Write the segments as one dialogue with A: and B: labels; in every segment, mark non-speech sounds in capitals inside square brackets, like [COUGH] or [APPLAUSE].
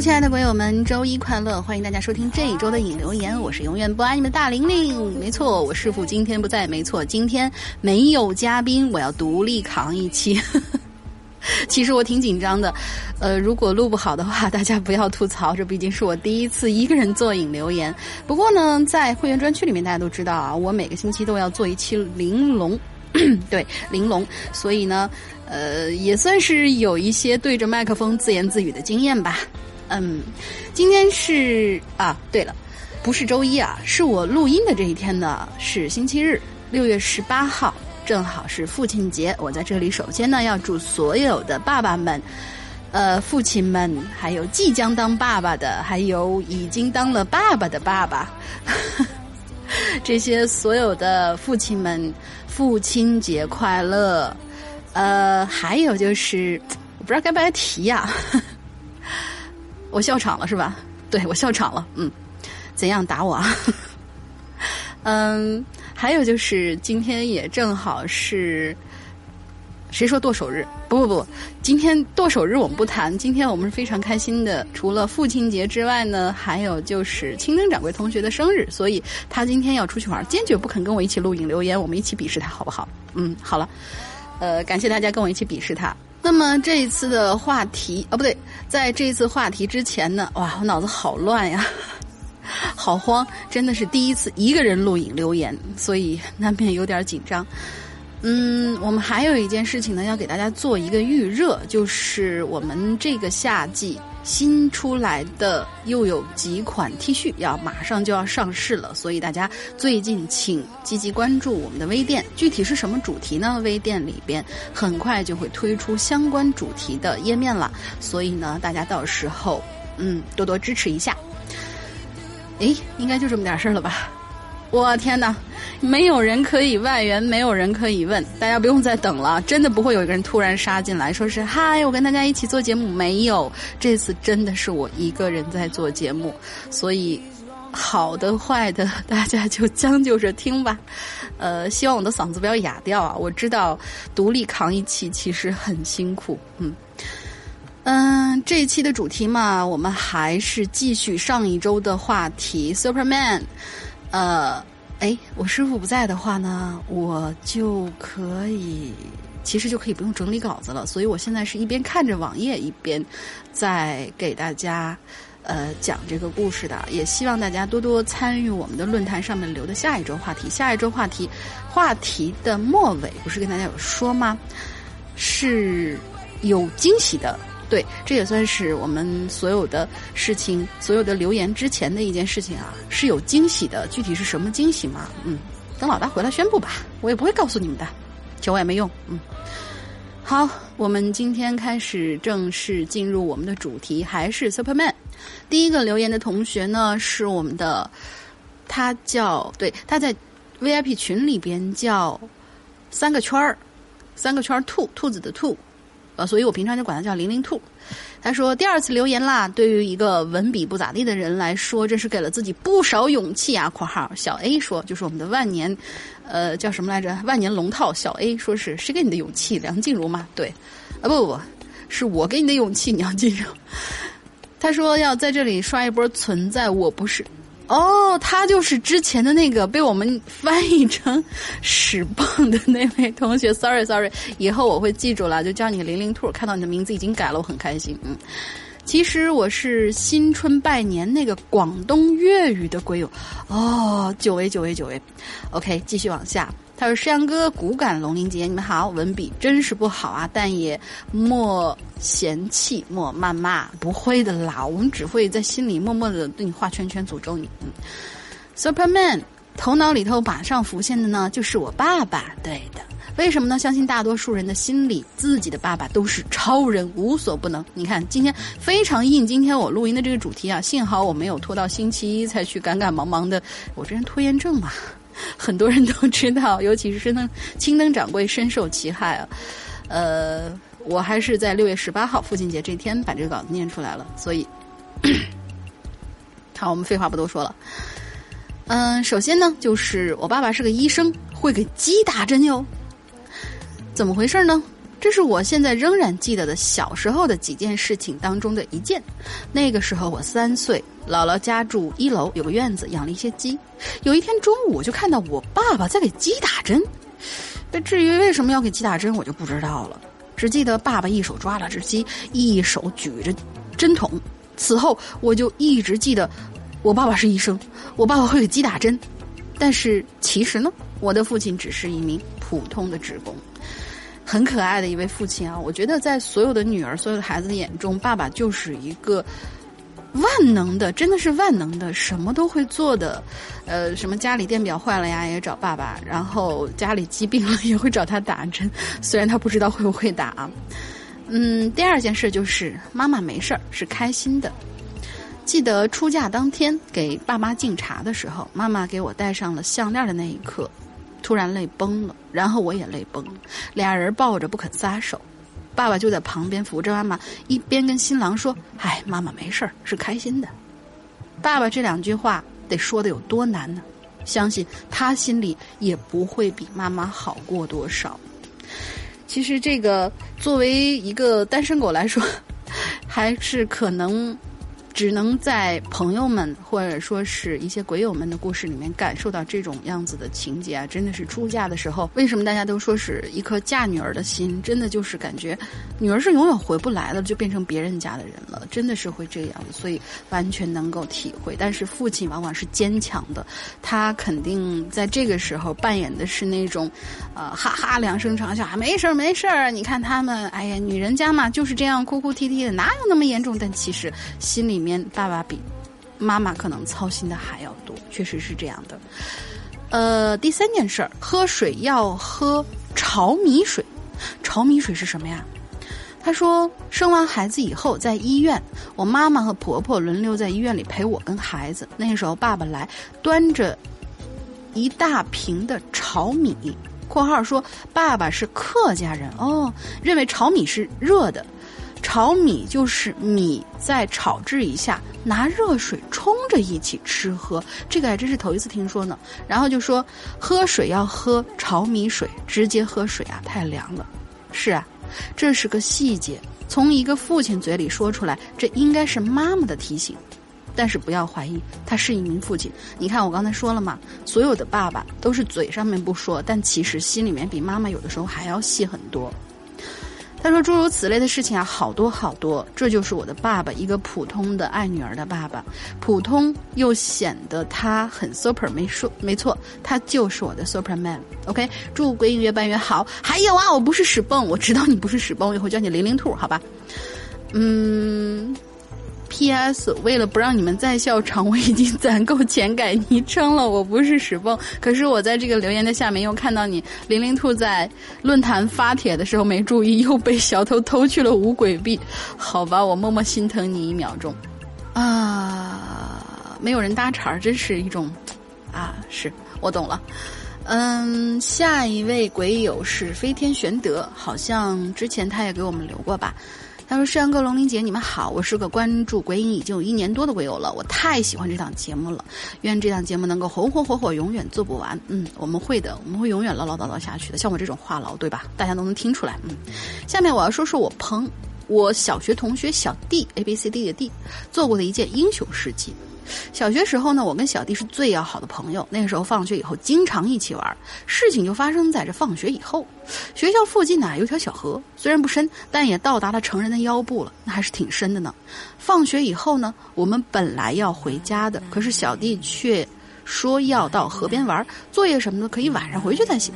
A: 亲爱的朋友们，周一快乐！欢迎大家收听这一周的影留言，我是永远不爱你们的大玲玲。没错，我师傅今天不在，没错，今天没有嘉宾，我要独立扛一期。[LAUGHS] 其实我挺紧张的，呃，如果录不好的话，大家不要吐槽，这毕竟是我第一次一个人做影留言。不过呢，在会员专区里面，大家都知道啊，我每个星期都要做一期玲珑，[COUGHS] 对玲珑，所以呢，呃，也算是有一些对着麦克风自言自语的经验吧。嗯，今天是啊，对了，不是周一啊，是我录音的这一天呢，是星期日，六月十八号。正好是父亲节，我在这里首先呢要祝所有的爸爸们，呃，父亲们，还有即将当爸爸的，还有已经当了爸爸的爸爸，[LAUGHS] 这些所有的父亲们，父亲节快乐！呃，还有就是，我不知道该不该提呀、我笑场了是吧？对我笑场了，嗯，怎样打我啊？[LAUGHS] 嗯。还有就是今天也正好是，谁说剁手日？不不不，今天剁手日我们不谈。今天我们是非常开心的，除了父亲节之外呢，还有就是清真掌柜同学的生日，所以他今天要出去玩，坚决不肯跟我一起录影留言，我们一起鄙视他，好不好？嗯，好了，呃，感谢大家跟我一起鄙视他。那么这一次的话题，哦不对，在这一次话题之前呢，哇，我脑子好乱呀。[LAUGHS] 好慌，真的是第一次一个人录影留言，所以难免有点紧张。嗯，我们还有一件事情呢，要给大家做一个预热，就是我们这个夏季新出来的又有几款 T 恤要马上就要上市了，所以大家最近请积极关注我们的微店。具体是什么主题呢？微店里边很快就会推出相关主题的页面了，所以呢，大家到时候嗯多多支持一下。诶，应该就这么点事儿了吧？我天哪，没有人可以外援，没有人可以问，大家不用再等了，真的不会有一个人突然杀进来，说是嗨，我跟大家一起做节目。没有，这次真的是我一个人在做节目，所以好的坏的，大家就将就着听吧。[LAUGHS] 呃，希望我的嗓子不要哑掉啊！我知道独立扛一期其实很辛苦，嗯。嗯，这一期的主题嘛，我们还是继续上一周的话题，Superman。呃，哎，我师傅不在的话呢，我就可以，其实就可以不用整理稿子了。所以我现在是一边看着网页，一边在给大家呃讲这个故事的，也希望大家多多参与我们的论坛上面留的下一周话题。下一周话题，话题的末尾不是跟大家有说吗？是有惊喜的。对，这也算是我们所有的事情、所有的留言之前的一件事情啊，是有惊喜的。具体是什么惊喜嘛？嗯，等老大回来宣布吧，我也不会告诉你们的，求我也没用。嗯，好，我们今天开始正式进入我们的主题，还是 Superman。第一个留言的同学呢是我们的，他叫对，他在 VIP 群里边叫三个圈儿，三个圈儿兔，兔子的兔。呃，所以我平常就管他叫零零兔。他说第二次留言啦，对于一个文笔不咋地的人来说，这是给了自己不少勇气啊。（括号小 A 说，就是我们的万年，呃，叫什么来着？万年龙套。小 A 说是谁给你的勇气？梁静茹吗？对，啊不不不，是我给你的勇气，[LAUGHS] 梁静茹。他说要在这里刷一波存在，我不是。哦，他就是之前的那个被我们翻译成“屎棒”的那位同学。[LAUGHS] Sorry，Sorry，以后我会记住了，就叫你零零兔。看到你的名字已经改了，我很开心。嗯，其实我是新春拜年那个广东粤语的鬼友。哦，久违久违久违。OK，继续往下。他说：“山哥，骨感龙鳞节，你们好，文笔真是不好啊，但也莫嫌弃，莫谩骂，不会的啦，我们只会在心里默默的对你画圈圈，诅咒你。”嗯，Superman，头脑里头马上浮现的呢，就是我爸爸。对的，为什么呢？相信大多数人的心里，自己的爸爸都是超人，无所不能。你看，今天非常应今天我录音的这个主题啊，幸好我没有拖到星期一才去赶赶忙忙的，我这人拖延症嘛。很多人都知道，尤其是深灯青灯掌柜深受其害啊。呃，我还是在六月十八号父亲节这天把这个稿子念出来了，所以，好，我们废话不多说了。嗯，首先呢，就是我爸爸是个医生，会给鸡打针哟。怎么回事呢？这是我现在仍然记得的小时候的几件事情当中的一件。那个时候我三岁，姥姥家住一楼，有个院子，养了一些鸡。有一天中午，我就看到我爸爸在给鸡打针。那至于为什么要给鸡打针，我就不知道了。只记得爸爸一手抓了只鸡，一手举着针筒。此后，我就一直记得，我爸爸是医生，我爸爸会给鸡打针。但是其实呢，我的父亲只是一名普通的职工。很可爱的一位父亲啊！我觉得在所有的女儿、所有的孩子的眼中，爸爸就是一个万能的，真的是万能的，什么都会做的。呃，什么家里电表坏了呀，也找爸爸；然后家里疾病了，也会找他打针。虽然他不知道会不会打。嗯，第二件事就是妈妈没事儿，是开心的。记得出嫁当天给爸妈敬茶的时候，妈妈给我戴上了项链的那一刻。突然泪崩了，然后我也泪崩了，俩人抱着不肯撒手，爸爸就在旁边扶着妈妈，一边跟新郎说：“哎，妈妈没事儿，是开心的。”爸爸这两句话得说的有多难呢？相信他心里也不会比妈妈好过多少。其实这个作为一个单身狗来说，还是可能。只能在朋友们或者说是一些鬼友们的故事里面感受到这种样子的情节啊，真的是出嫁的时候，为什么大家都说是一颗嫁女儿的心？真的就是感觉女儿是永远回不来了，就变成别人家的人了，真的是会这样，所以完全能够体会。但是父亲往往是坚强的，他肯定在这个时候扮演的是那种，呃，哈哈两声长笑，没事儿没事儿，你看他们，哎呀，女人家嘛就是这样哭哭啼啼的，哪有那么严重？但其实心里面。爸爸比妈妈可能操心的还要多，确实是这样的。呃，第三件事儿，喝水要喝炒米水。炒米水是什么呀？他说，生完孩子以后，在医院，我妈妈和婆婆轮流在医院里陪我跟孩子。那时候爸爸来，端着一大瓶的炒米。括号说，爸爸是客家人哦，认为炒米是热的。炒米就是米再炒制一下，拿热水冲着一起吃喝，这个还真是头一次听说呢。然后就说喝水要喝炒米水，直接喝水啊，太凉了。是啊，这是个细节，从一个父亲嘴里说出来，这应该是妈妈的提醒。但是不要怀疑，他是一名父亲。你看我刚才说了嘛，所有的爸爸都是嘴上面不说，但其实心里面比妈妈有的时候还要细很多。他说：“诸如此类的事情啊，好多好多。这就是我的爸爸，一个普通的爱女儿的爸爸，普通又显得他很 super。没说没错，他就是我的 superman。OK，祝鬼影越办越好。还有啊，我不是屎蹦，我知道你不是屎蹦，我以后叫你零零兔，好吧？嗯。” P.S. 为了不让你们再笑场，我已经攒够钱改昵称了。我不是屎蹦，[LAUGHS] 可是我在这个留言的下面又看到你零零兔在论坛发帖的时候没注意，又被小偷偷去了五鬼币。[LAUGHS] 好吧，我默默心疼你一秒钟。啊，没有人搭茬儿，真是一种啊，是我懂了。嗯，下一位鬼友是飞天玄德，好像之前他也给我们留过吧。他说：“山哥、龙玲姐，你们好，我是个关注鬼影已经有一年多的鬼友了，我太喜欢这档节目了，愿这档节目能够红红火火，永远做不完。嗯，我们会的，我们会永远唠唠叨叨下去的。像我这种话痨，对吧？大家都能听出来。嗯，下面我要说说我朋，我小学同学小弟 A B C D 的弟做过的一件英雄事迹。”小学时候呢，我跟小弟是最要好的朋友。那个时候放学以后经常一起玩。事情就发生在这放学以后，学校附近呢有条小河，虽然不深，但也到达了成人的腰部了，那还是挺深的呢。放学以后呢，我们本来要回家的，可是小弟却说要到河边玩，作业什么的可以晚上回去再写。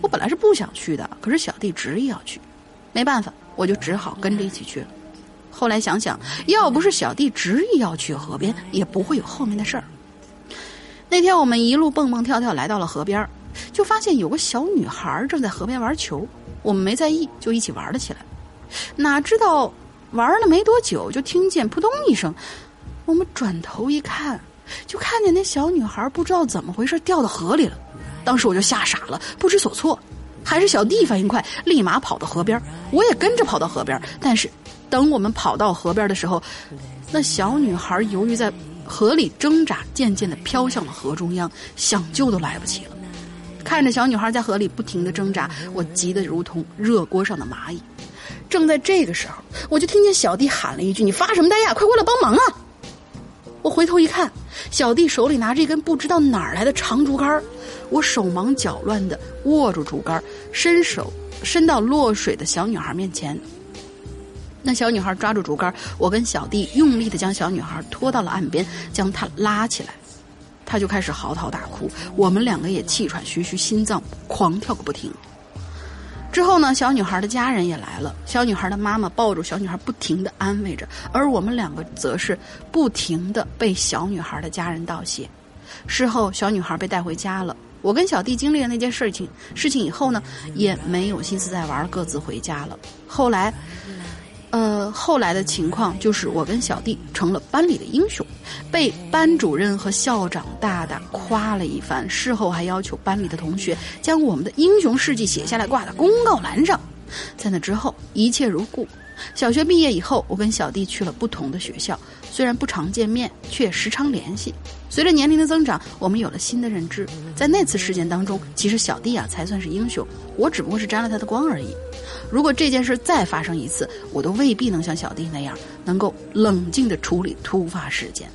A: 我本来是不想去的，可是小弟执意要去，没办法，我就只好跟着一起去了。后来想想，要不是小弟执意要去河边，也不会有后面的事儿。那天我们一路蹦蹦跳跳来到了河边，就发现有个小女孩正在河边玩球。我们没在意，就一起玩了起来。哪知道玩了没多久，就听见扑通一声。我们转头一看，就看见那小女孩不知道怎么回事掉到河里了。当时我就吓傻了，不知所措。还是小弟反应快，立马跑到河边，我也跟着跑到河边，但是。等我们跑到河边的时候，那小女孩由于在河里挣扎，渐渐的飘向了河中央，想救都来不及了。看着小女孩在河里不停的挣扎，我急得如同热锅上的蚂蚁。正在这个时候，我就听见小弟喊了一句：“你发什么呆呀？快过来帮忙啊！”我回头一看，小弟手里拿着一根不知道哪儿来的长竹竿，我手忙脚乱的握住竹竿，伸手伸到落水的小女孩面前。那小女孩抓住竹竿，我跟小弟用力的将小女孩拖到了岸边，将她拉起来，她就开始嚎啕大哭，我们两个也气喘吁吁，心脏狂跳个不停。之后呢，小女孩的家人也来了，小女孩的妈妈抱住小女孩，不停的安慰着，而我们两个则是不停的被小女孩的家人道谢。事后，小女孩被带回家了，我跟小弟经历了那件事情，事情以后呢，也没有心思再玩，各自回家了。后来。呃，后来的情况就是我跟小弟成了班里的英雄，被班主任和校长大大夸了一番。事后还要求班里的同学将我们的英雄事迹写下来挂在公告栏上。在那之后，一切如故。小学毕业以后，我跟小弟去了不同的学校，虽然不常见面，却时常联系。随着年龄的增长，我们有了新的认知。在那次事件当中，其实小弟啊才算是英雄，我只不过是沾了他的光而已。如果这件事再发生一次，我都未必能像小弟那样，能够冷静地处理突发事件。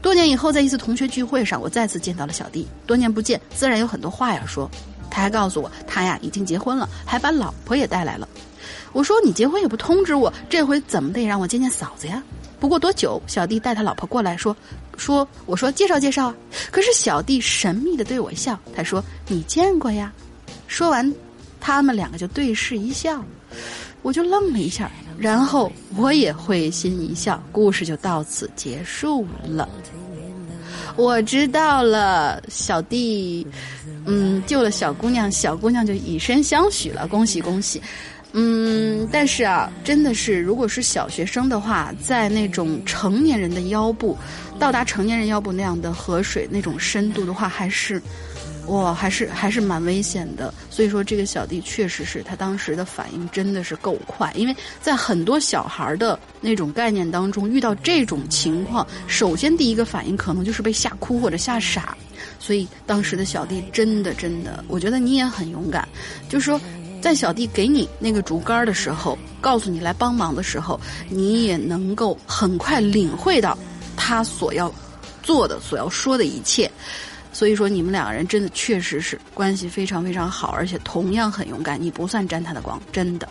A: 多年以后，在一次同学聚会上，我再次见到了小弟。多年不见，自然有很多话要说。他还告诉我，他呀已经结婚了，还把老婆也带来了。我说：“你结婚也不通知我，这回怎么得让我见见嫂子呀？”不过多久，小弟带他老婆过来说：“说我说介绍介绍啊。”可是小弟神秘地对我笑，他说：“你见过呀？”说完。他们两个就对视一笑，我就愣了一下，然后我也会心一笑，故事就到此结束了。我知道了，小弟，嗯，救了小姑娘，小姑娘就以身相许了，恭喜恭喜。嗯，但是啊，真的是，如果是小学生的话，在那种成年人的腰部，到达成年人腰部那样的河水那种深度的话，还是。哇，还是还是蛮危险的，所以说这个小弟确实是他当时的反应真的是够快，因为在很多小孩的那种概念当中，遇到这种情况，首先第一个反应可能就是被吓哭或者吓傻，所以当时的小弟真的真的，我觉得你也很勇敢，就是说，在小弟给你那个竹竿的时候，告诉你来帮忙的时候，你也能够很快领会到他所要做的、所要说的一切。所以说，你们两个人真的确实是关系非常非常好，而且同样很勇敢。你不算沾他的光，真的。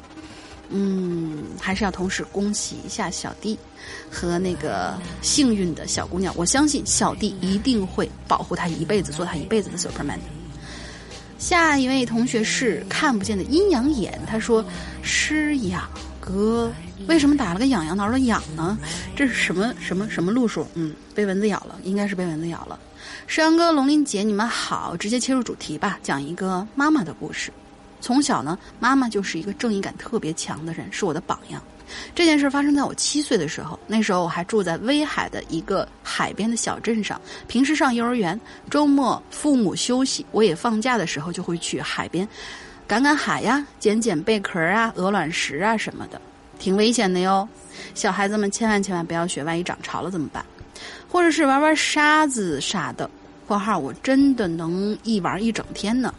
A: 嗯，还是要同时恭喜一下小弟和那个幸运的小姑娘。我相信小弟一定会保护她一辈子，做她一辈子的 Superman。下一位同学是看不见的阴阳眼，他说：“诗雅哥，为什么打了个痒痒挠了痒呢？这是什么什么什么路数？嗯，被蚊子咬了，应该是被蚊子咬了。”山哥、龙鳞姐，你们好，直接切入主题吧，讲一个妈妈的故事。从小呢，妈妈就是一个正义感特别强的人，是我的榜样。这件事发生在我七岁的时候，那时候我还住在威海的一个海边的小镇上。平时上幼儿园，周末父母休息，我也放假的时候就会去海边，赶赶海呀，捡捡贝壳啊、鹅卵石啊什么的，挺危险的哟。小孩子们千万千万不要学，万一涨潮了怎么办？或者是玩玩沙子啥的。括号我真的能一玩一整天呢。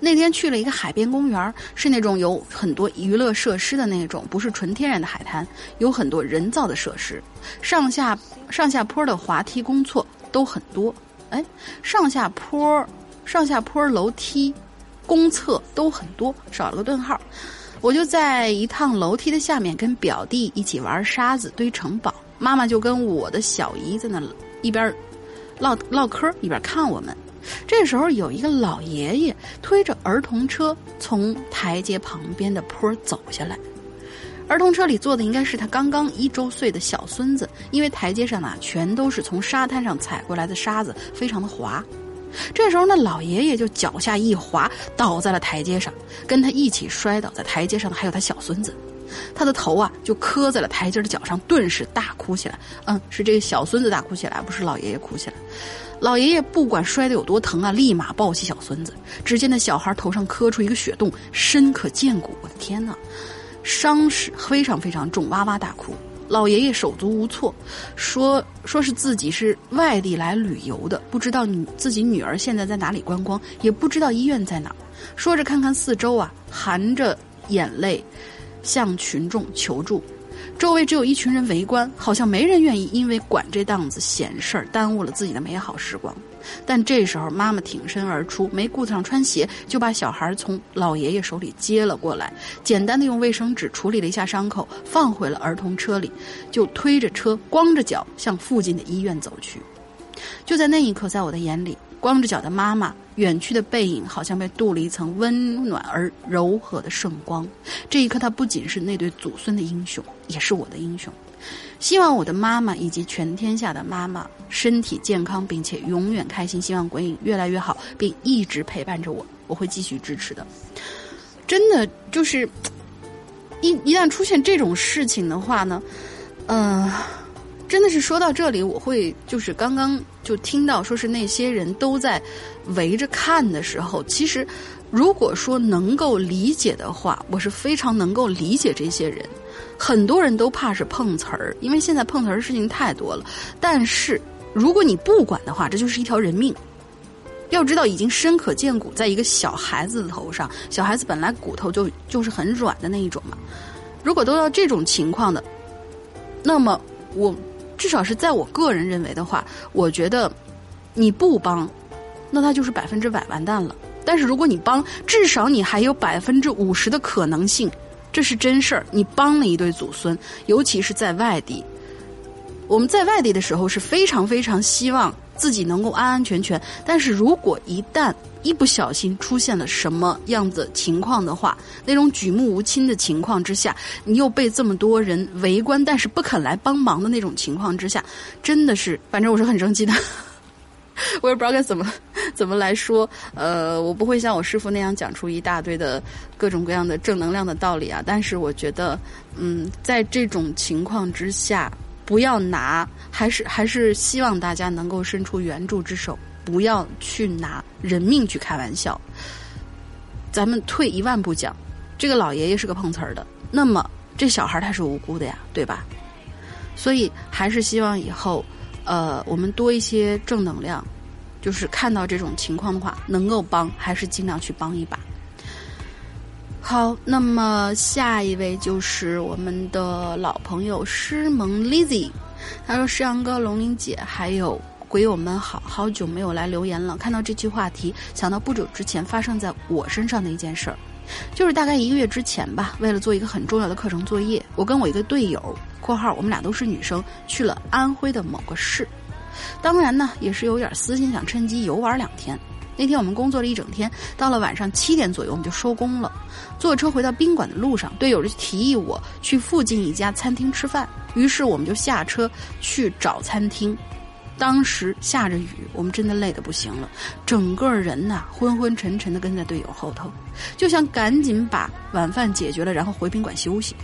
A: 那天去了一个海边公园，是那种有很多娱乐设施的那种，不是纯天然的海滩，有很多人造的设施，上下上下坡的滑梯、公厕都很多。哎，上下坡、上下坡楼梯、公厕都很多，少了个顿号。我就在一趟楼梯的下面跟表弟一起玩沙子堆城堡，妈妈就跟我的小姨在那一边唠唠嗑，一边看我们。这时候有一个老爷爷推着儿童车从台阶旁边的坡走下来，儿童车里坐的应该是他刚刚一周岁的小孙子，因为台阶上啊全都是从沙滩上踩过来的沙子，非常的滑。这时候那老爷爷就脚下一滑，倒在了台阶上，跟他一起摔倒在台阶上的还有他小孙子，他的头啊就磕在了台阶的脚上，顿时大哭起来。嗯，是这个小孙子大哭起来，不是老爷爷哭起来。老爷爷不管摔得有多疼啊，立马抱起小孙子。只见那小孩头上磕出一个血洞，深可见骨。我的天哪，伤势非常非常重，哇哇大哭。老爷爷手足无措，说说是自己是外地来旅游的，不知道你自己女儿现在在哪里观光，也不知道医院在哪。说着看看四周啊，含着眼泪向群众求助。周围只有一群人围观，好像没人愿意因为管这档子闲事儿耽误了自己的美好时光。但这时候，妈妈挺身而出，没顾得上穿鞋，就把小孩从老爷爷手里接了过来，简单的用卫生纸处理了一下伤口，放回了儿童车里，就推着车，光着脚向附近的医院走去。就在那一刻，在我的眼里。光着脚的妈妈，远去的背影好像被镀了一层温暖而柔和的圣光。这一刻，她不仅是那对祖孙的英雄，也是我的英雄。希望我的妈妈以及全天下的妈妈身体健康，并且永远开心。希望鬼影越来越好，并一直陪伴着我。我会继续支持的。真的，就是一一旦出现这种事情的话呢，嗯。真的是说到这里，我会就是刚刚就听到说是那些人都在围着看的时候，其实如果说能够理解的话，我是非常能够理解这些人。很多人都怕是碰瓷儿，因为现在碰瓷儿的事情太多了。但是如果你不管的话，这就是一条人命。要知道，已经深可见骨在一个小孩子的头上，小孩子本来骨头就就是很软的那一种嘛。如果都要这种情况的，那么我。至少是在我个人认为的话，我觉得你不帮，那他就是百分之百完蛋了。但是如果你帮，至少你还有百分之五十的可能性，这是真事儿。你帮了一对祖孙，尤其是在外地。我们在外地的时候是非常非常希望自己能够安安全全。但是如果一旦一不小心出现了什么样子情况的话，那种举目无亲的情况之下，你又被这么多人围观，但是不肯来帮忙的那种情况之下，真的是，反正我是很生气的。[LAUGHS] 我也不知道该怎么怎么来说。呃，我不会像我师傅那样讲出一大堆的各种各样的正能量的道理啊。但是我觉得，嗯，在这种情况之下，不要拿，还是还是希望大家能够伸出援助之手。不要去拿人命去开玩笑。咱们退一万步讲，这个老爷爷是个碰瓷儿的，那么这小孩他是无辜的呀，对吧？所以还是希望以后，呃，我们多一些正能量，就是看到这种情况的话，能够帮还是尽量去帮一把。好，那么下一位就是我们的老朋友诗萌 Lizzy，他说：“诗阳哥、龙玲姐还有。”鬼友们好，好久没有来留言了。看到这期话题，想到不久之前发生在我身上的一件事儿。就是大概一个月之前吧，为了做一个很重要的课程作业，我跟我一个队友（括号我们俩都是女生）去了安徽的某个市。当然呢，也是有点私心，想趁机游玩两天。那天我们工作了一整天，到了晚上七点左右，我们就收工了。坐车回到宾馆的路上，队友就提议我去附近一家餐厅吃饭，于是我们就下车去找餐厅。当时下着雨，我们真的累得不行了，整个人呐昏昏沉沉的跟在队友后头，就想赶紧把晚饭解决了，然后回宾馆休息。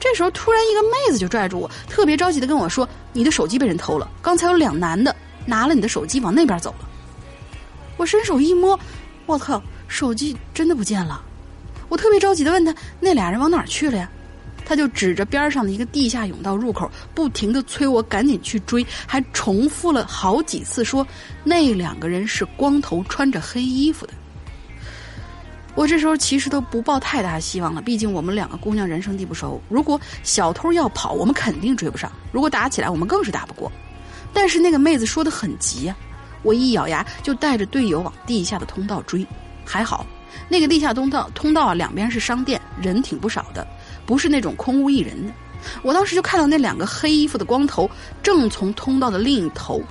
A: 这时候突然一个妹子就拽住我，特别着急的跟我说：“你的手机被人偷了，刚才有两男的拿了你的手机往那边走了。”我伸手一摸，我靠，手机真的不见了！我特别着急的问他：“那俩人往哪去了呀？”他就指着边上的一个地下甬道入口，不停的催我赶紧去追，还重复了好几次说：“那两个人是光头，穿着黑衣服的。”我这时候其实都不抱太大希望了，毕竟我们两个姑娘人生地不熟，如果小偷要跑，我们肯定追不上；如果打起来，我们更是打不过。但是那个妹子说的很急呀。我一咬牙，就带着队友往地下的通道追。还好，那个地下通道通道啊，两边是商店，人挺不少的，不是那种空无一人的。我当时就看到那两个黑衣服的光头，正从通道的另一头，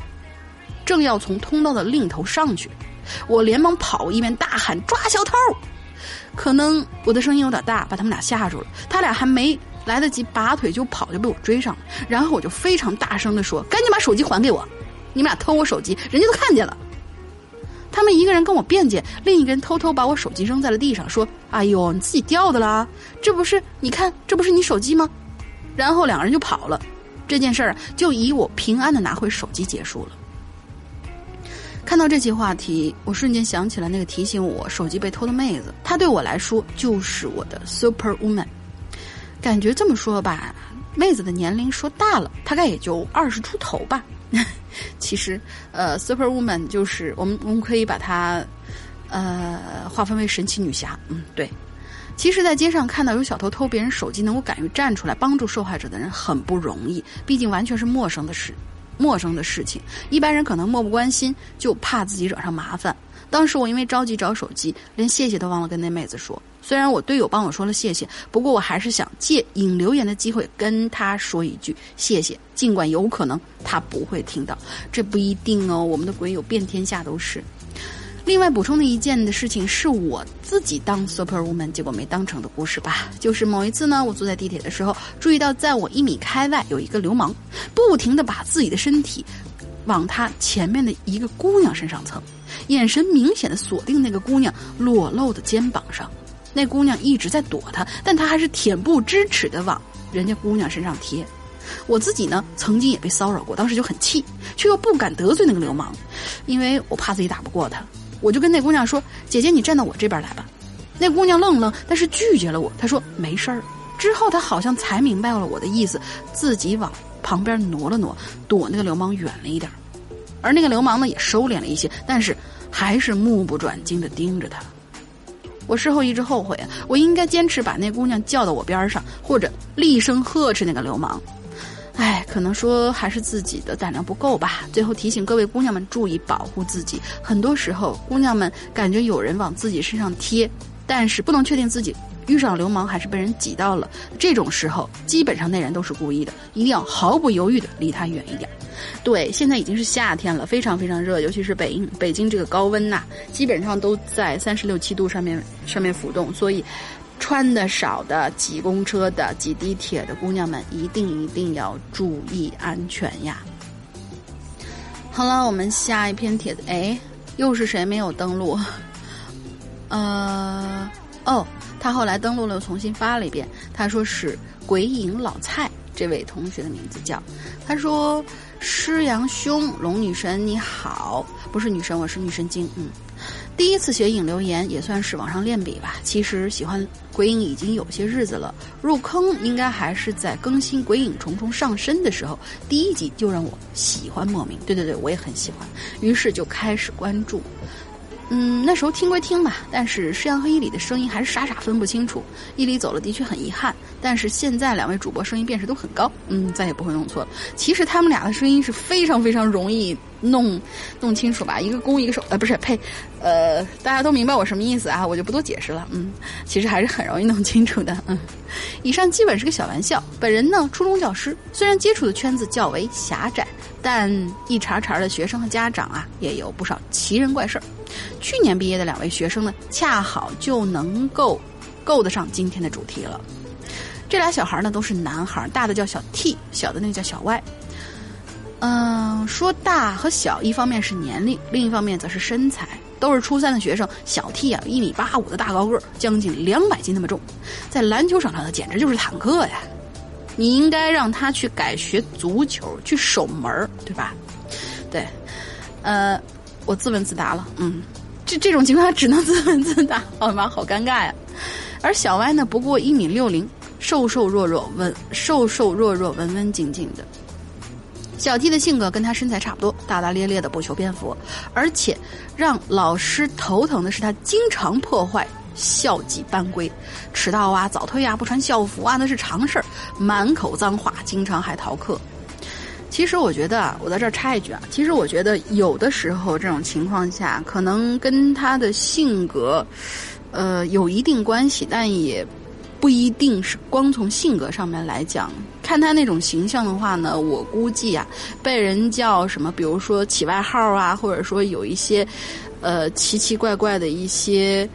A: 正要从通道的另一头上去。我连忙跑，一边大喊抓小偷。可能我的声音有点大，把他们俩吓住了。他俩还没来得及拔腿就跑，就被我追上了。然后我就非常大声的说：“赶紧把手机还给我！”你们俩偷我手机，人家都看见了。他们一个人跟我辩解，另一个人偷偷把我手机扔在了地上，说：“哎呦，你自己掉的啦，这不是？你看，这不是你手机吗？”然后两个人就跑了。这件事儿就以我平安的拿回手机结束了。看到这期话题，我瞬间想起了那个提醒我手机被偷的妹子，她对我来说就是我的 super woman。感觉这么说吧，妹子的年龄说大了，大概也就二十出头吧。[LAUGHS] 其实，呃，Super Woman 就是我们，我们可以把它，呃，划分为神奇女侠。嗯，对。其实，在街上看到有小偷偷别人手机，能够敢于站出来帮助受害者的人很不容易。毕竟，完全是陌生的事，陌生的事情，一般人可能漠不关心，就怕自己惹上麻烦。当时我因为着急找手机，连谢谢都忘了跟那妹子说。虽然我队友帮我说了谢谢，不过我还是想借引留言的机会跟他说一句谢谢，尽管有可能他不会听到，这不一定哦。我们的鬼友遍天下都是。另外补充的一件的事情是我自己当 super woman 结果没当成的故事吧，就是某一次呢，我坐在地铁的时候，注意到在我一米开外有一个流氓，不停的把自己的身体往他前面的一个姑娘身上蹭，眼神明显的锁定那个姑娘裸露的肩膀上。那姑娘一直在躲他，但他还是恬不知耻的往人家姑娘身上贴。我自己呢，曾经也被骚扰过，当时就很气，却又不敢得罪那个流氓，因为我怕自己打不过他。我就跟那姑娘说：“姐姐，你站到我这边来吧。”那姑娘愣愣，但是拒绝了我。她说：“没事儿。”之后她好像才明白了我的意思，自己往旁边挪了挪，躲那个流氓远了一点。而那个流氓呢，也收敛了一些，但是还是目不转睛的盯着他。我事后一直后悔，我应该坚持把那姑娘叫到我边上，或者厉声呵斥那个流氓。唉，可能说还是自己的胆量不够吧。最后提醒各位姑娘们注意保护自己。很多时候，姑娘们感觉有人往自己身上贴，但是不能确定自己遇上流氓还是被人挤到了。这种时候，基本上那人都是故意的，一定要毫不犹豫的离他远一点。对，现在已经是夏天了，非常非常热，尤其是北北京这个高温呐，基本上都在三十六七度上面上面浮动，所以穿的少的、挤公车的、挤地铁的姑娘们，一定一定要注意安全呀。好了，我们下一篇帖子，哎，又是谁没有登录？[LAUGHS] 呃，哦，他后来登录了，重新发了一遍，他说是鬼影老蔡。这位同学的名字叫，他说：“师阳兄，龙女神你好，不是女神，我是女神经。嗯，第一次写影留言也算是网上练笔吧。其实喜欢鬼影已经有些日子了，入坑应该还是在更新鬼影重重上身的时候，第一集就让我喜欢莫名。对对对，我也很喜欢，于是就开始关注。嗯，那时候听归听吧，但是施阳和伊里的声音还是傻傻分不清楚。伊里走了的确很遗憾，但是现在两位主播声音辨识度很高，嗯，再也不会弄错了。其实他们俩的。声音是非常非常容易弄弄清楚吧，一个攻一个守，呃，不是，呸，呃，大家都明白我什么意思啊，我就不多解释了。嗯，其实还是很容易弄清楚的。嗯，以上基本是个小玩笑。本人呢，初中教师，虽然接触的。圈子较为狭窄，但一茬茬的。学生和家长啊，也有不少奇人怪事儿。去年毕业的两位学生呢，恰好就能够够得上今天的主题了。这俩小孩呢都是男孩，大的叫小 T，小的那个叫小 Y。嗯，说大和小，一方面是年龄，另一方面则是身材。都是初三的学生，小 T 啊，一米八五的大高个儿，将近两百斤那么重，在篮球场上，他简直就是坦克呀！你应该让他去改学足球，去守门对吧？对，呃。我自问自答了，嗯，这这种情况只能自问自答，[LAUGHS] 好吗？好尴尬呀。而小歪呢，不过一米六零，瘦瘦弱弱，文瘦瘦弱弱，文文静静的。小 T 的性格跟他身材差不多，大大咧咧的，不求边幅。而且让老师头疼的是，他经常破坏校纪班规，迟到啊，早退啊，不穿校服啊，那是常事儿。满口脏话，经常还逃课。其实我觉得啊，我在这儿插一句啊，其实我觉得有的时候这种情况下，可能跟他的性格，呃，有一定关系，但也不一定是光从性格上面来讲。看他那种形象的话呢，我估计啊，被人叫什么，比如说起外号啊，或者说有一些呃奇奇怪怪的一些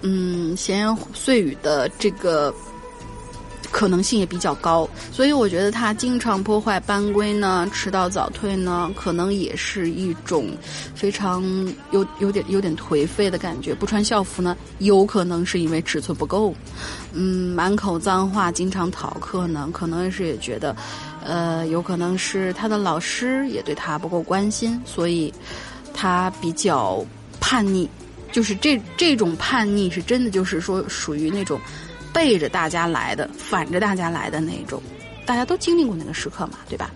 A: 嗯闲言碎语的这个。可能性也比较高，所以我觉得他经常破坏班规呢，迟到早退呢，可能也是一种非常有有点有点颓废的感觉。不穿校服呢，有可能是因为尺寸不够。嗯，满口脏话，经常逃课呢，可能是也觉得，呃，有可能是他的老师也对他不够关心，所以他比较叛逆。就是这这种叛逆是真的，就是说属于那种。背着大家来的，反着大家来的那种，大家都经历过那个时刻嘛，对吧？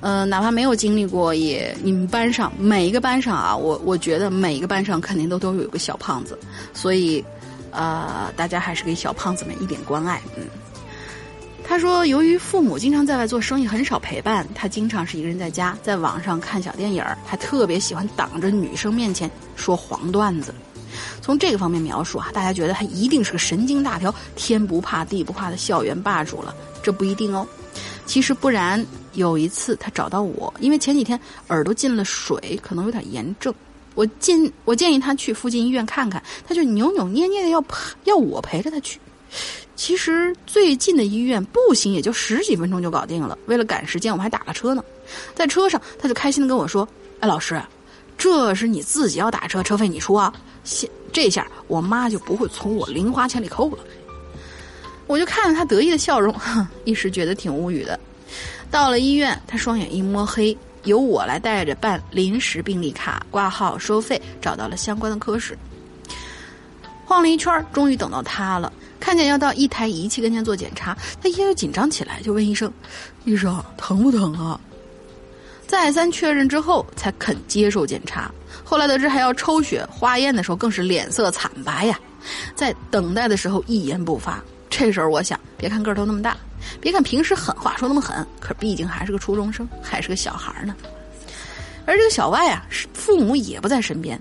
A: 嗯，哪怕没有经历过，也你们班上每一个班上啊，我我觉得每一个班上肯定都都有个小胖子，所以，呃，大家还是给小胖子们一点关爱。嗯，他说，由于父母经常在外做生意，很少陪伴，他经常是一个人在家，在网上看小电影儿还特别喜欢挡着女生面前说黄段子。从这个方面描述啊，大家觉得他一定是个神经大条、天不怕地不怕的校园霸主了。这不一定哦，其实不然。有一次他找到我，因为前几天耳朵进了水，可能有点炎症。我建我建议他去附近医院看看，他就扭扭捏捏的要陪要我陪着他去。其实最近的医院步行也就十几分钟就搞定了。为了赶时间，我们还打了车呢。在车上，他就开心的跟我说：“哎，老师，这是你自己要打车，车费你出啊。”现这下我妈就不会从我零花钱里扣了。我就看着他得意的笑容，一时觉得挺无语的。到了医院，他双眼一摸黑，由我来带着办临时病历卡、挂号、收费，找到了相关的科室。晃了一圈，终于等到他了。看见要到一台仪器跟前做检查，他一下就紧张起来，就问医生：“医生，疼不疼啊？”再三确认之后，才肯接受检查。后来得知还要抽血化验的时候，更是脸色惨白呀。在等待的时候一言不发。这时候我想，别看个头那么大，别看平时狠话说那么狠，可毕竟还是个初中生，还是个小孩呢。而这个小外啊，是父母也不在身边，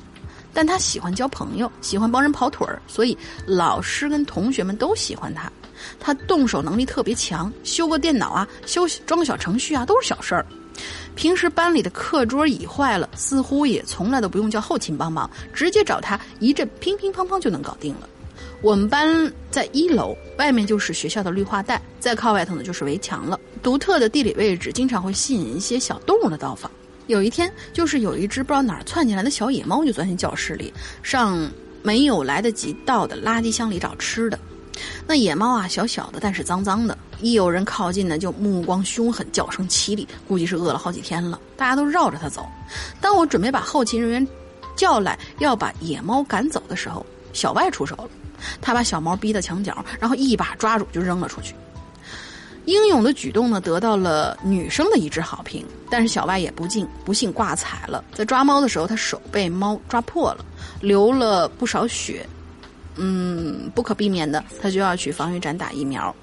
A: 但他喜欢交朋友，喜欢帮人跑腿儿，所以老师跟同学们都喜欢他。他动手能力特别强，修个电脑啊，修装个小程序啊，都是小事儿。平时班里的课桌椅坏了，似乎也从来都不用叫后勤帮忙，直接找他一阵乒乒乓乓就能搞定了。我们班在一楼，外面就是学校的绿化带，再靠外头呢就是围墙了。独特的地理位置经常会吸引一些小动物的到访。有一天，就是有一只不知道哪儿窜进来的小野猫，就钻进教室里，上没有来得及到的垃圾箱里找吃的。那野猫啊，小小的，但是脏脏的。一有人靠近呢，就目光凶狠，叫声凄厉，估计是饿了好几天了。大家都绕着它走。当我准备把后勤人员叫来，要把野猫赶走的时候，小外出手了。他把小猫逼到墙角，然后一把抓住就扔了出去。英勇的举动呢，得到了女生的一致好评。但是小外也不幸不幸挂彩了，在抓猫的时候，他手被猫抓破了，流了不少血。嗯，不可避免的，他就要去防疫站打疫苗。